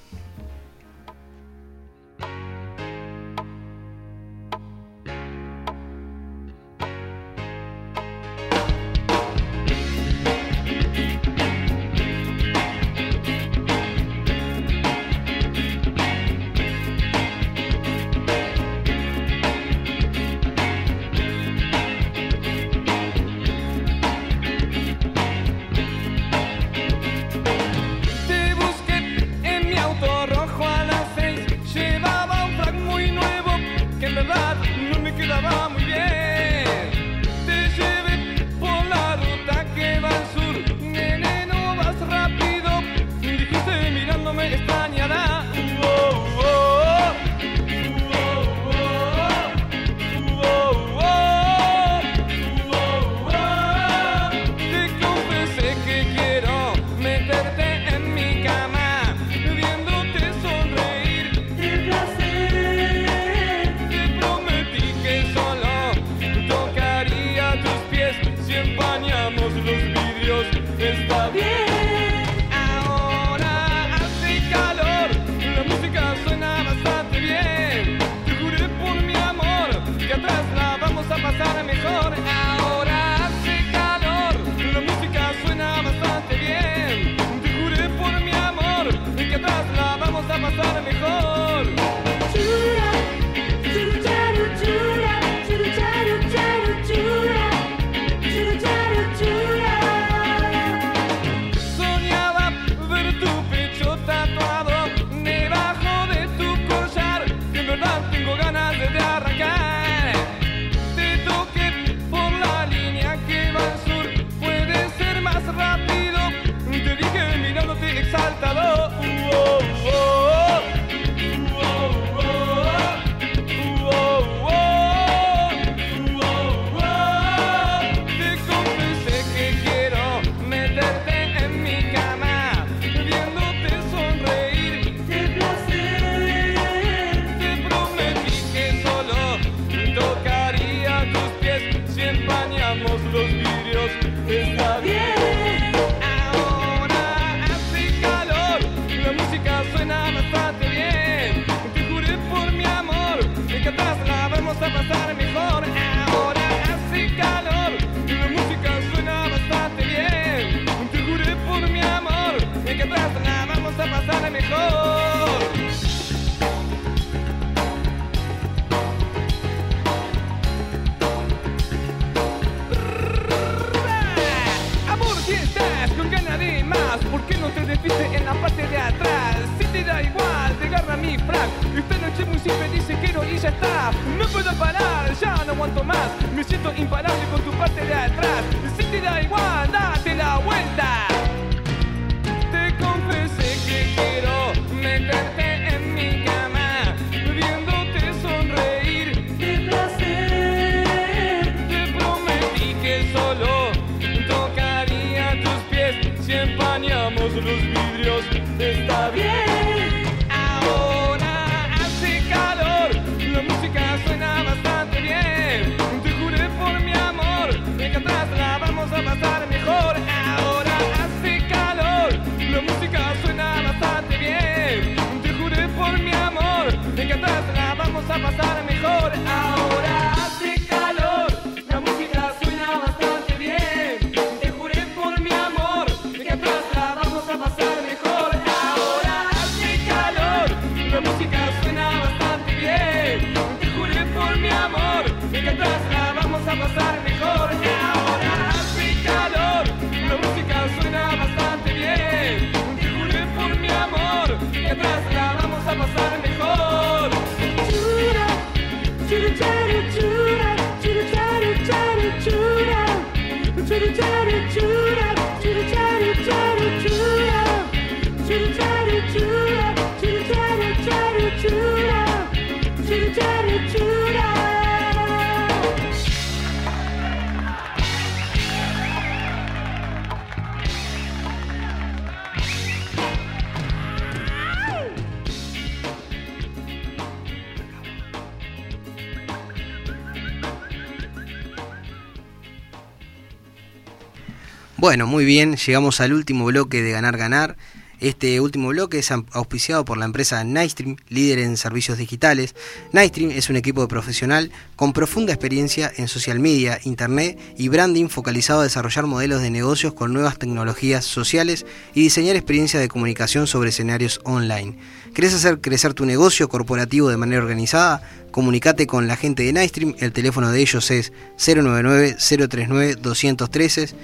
Bueno, muy bien, llegamos al último bloque de Ganar Ganar. Este último bloque es auspiciado por la empresa Nightstream, líder en servicios digitales. Nightstream es un equipo profesional con profunda experiencia en social media, internet y branding focalizado a desarrollar modelos de negocios con nuevas tecnologías sociales y diseñar experiencias de comunicación sobre escenarios online. ¿Querés hacer crecer tu negocio corporativo de manera organizada? Comunicate con la gente de Nightstream, el teléfono de ellos es 099-039-213 y 213.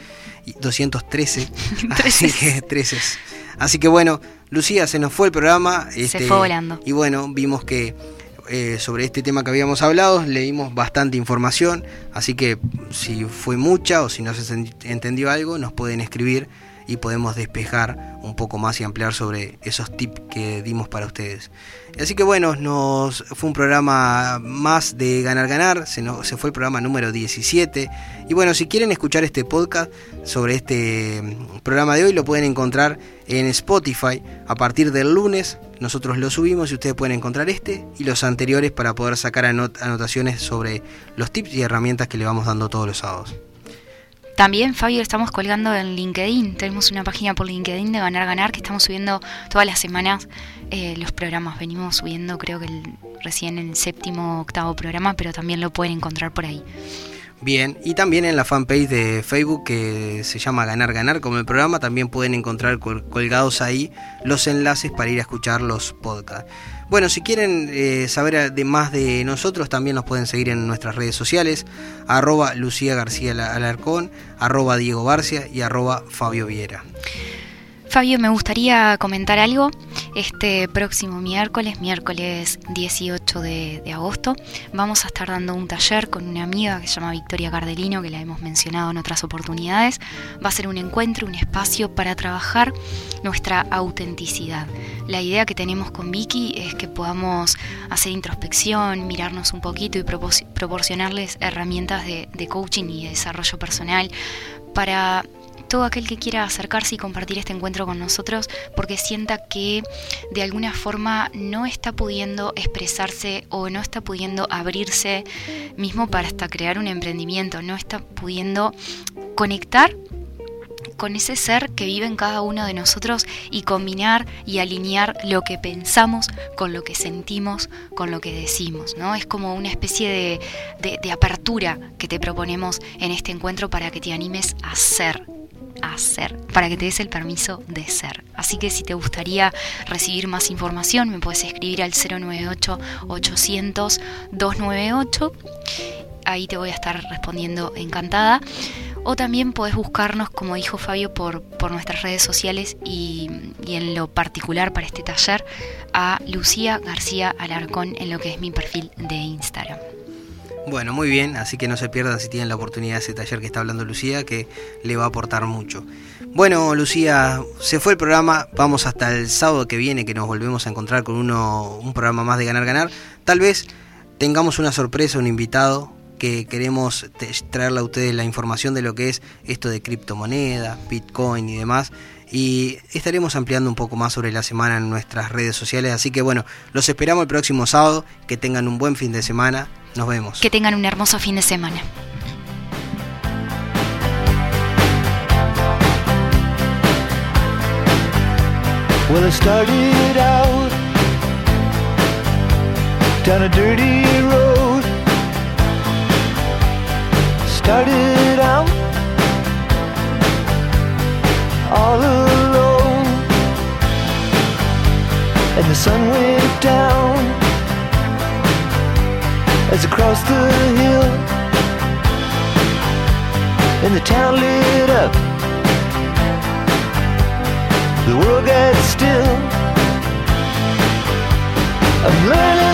Así que 13. Así que bueno, Lucía, se nos fue el programa. este, fue volando. Y bueno, vimos que eh, sobre este tema que habíamos hablado, leímos bastante información. Así que si fue mucha o si no se en- entendió algo, nos pueden escribir y podemos despejar un poco más y ampliar sobre esos tips que dimos para ustedes. Así que bueno, nos fue un programa más de ganar ganar, se, nos, se fue el programa número 17 y bueno, si quieren escuchar este podcast sobre este mm, programa de hoy lo pueden encontrar en Spotify a partir del lunes. Nosotros lo subimos y ustedes pueden encontrar este y los anteriores para poder sacar anot- anotaciones sobre los tips y herramientas que le vamos dando todos los sábados. También, Fabio, estamos colgando en LinkedIn. Tenemos una página por LinkedIn de Ganar Ganar que estamos subiendo todas las semanas eh, los programas. Venimos subiendo, creo que el- recién el séptimo octavo programa, pero también lo pueden encontrar por ahí. Bien, y también en la fanpage de Facebook que se llama Ganar Ganar como el programa, también pueden encontrar col- colgados ahí los enlaces para ir a escuchar los podcasts. Bueno, si quieren eh, saber de más de nosotros, también nos pueden seguir en nuestras redes sociales, arroba Lucía García Alarcón, arroba Diego Barcia y arroba Fabio Viera. Fabio, me gustaría comentar algo. Este próximo miércoles, miércoles 18 de, agosto, vamos a estar dando un taller con una amiga que se llama Victoria Cardelino, que la hemos mencionado en otras oportunidades. Va a ser un encuentro, un espacio para trabajar nuestra autenticidad. La idea que tenemos con Vicky es que podamos hacer introspección, mirarnos un poquito y propor- proporcionarles herramientas de, de coaching y de desarrollo personal para todo aquel que quiera acercarse y compartir este encuentro con nosotros porque sienta que de alguna forma no está pudiendo expresarse o no está pudiendo abrirse mismo para hasta crear un emprendimiento, no está pudiendo conectar con ese ser que vive en cada uno de nosotros y combinar y alinear lo que pensamos con lo que sentimos, con lo que decimos, ¿no? Es como una especie de, de- de apertura que te proponemos en este encuentro para que te animes a ser, a ser, para que te des el permiso de ser. Así que si te gustaría recibir más información, me puedes escribir al 098 800 298 ahí te voy a estar respondiendo encantada. o también podés buscarnos, como dijo Fabio, por, por nuestras redes sociales y, y en lo particular para este taller a Lucía García Alarcón en lo que es mi perfil de Instagram. Bueno, muy bien, así que no se pierdan si tienen la oportunidad de ese taller que está hablando Lucía, que le va a aportar mucho. Bueno, Lucía, se fue el programa, vamos hasta el sábado que viene que nos volvemos a encontrar con uno, un programa más de Ganar Ganar. Tal vez tengamos una sorpresa, un invitado que queremos traerle a ustedes la información de lo que es esto de criptomoneda, Bitcoin y demás. Y estaremos ampliando un poco más sobre la semana en nuestras redes sociales. Así que bueno, los esperamos el próximo sábado. Que tengan un buen fin de semana. Nos vemos. Que tengan un hermoso fin de semana. Well, it started out down a dirty road. Started out all alone, and the sun went down as I the hill, and the town lit up. The world got still. I'm learning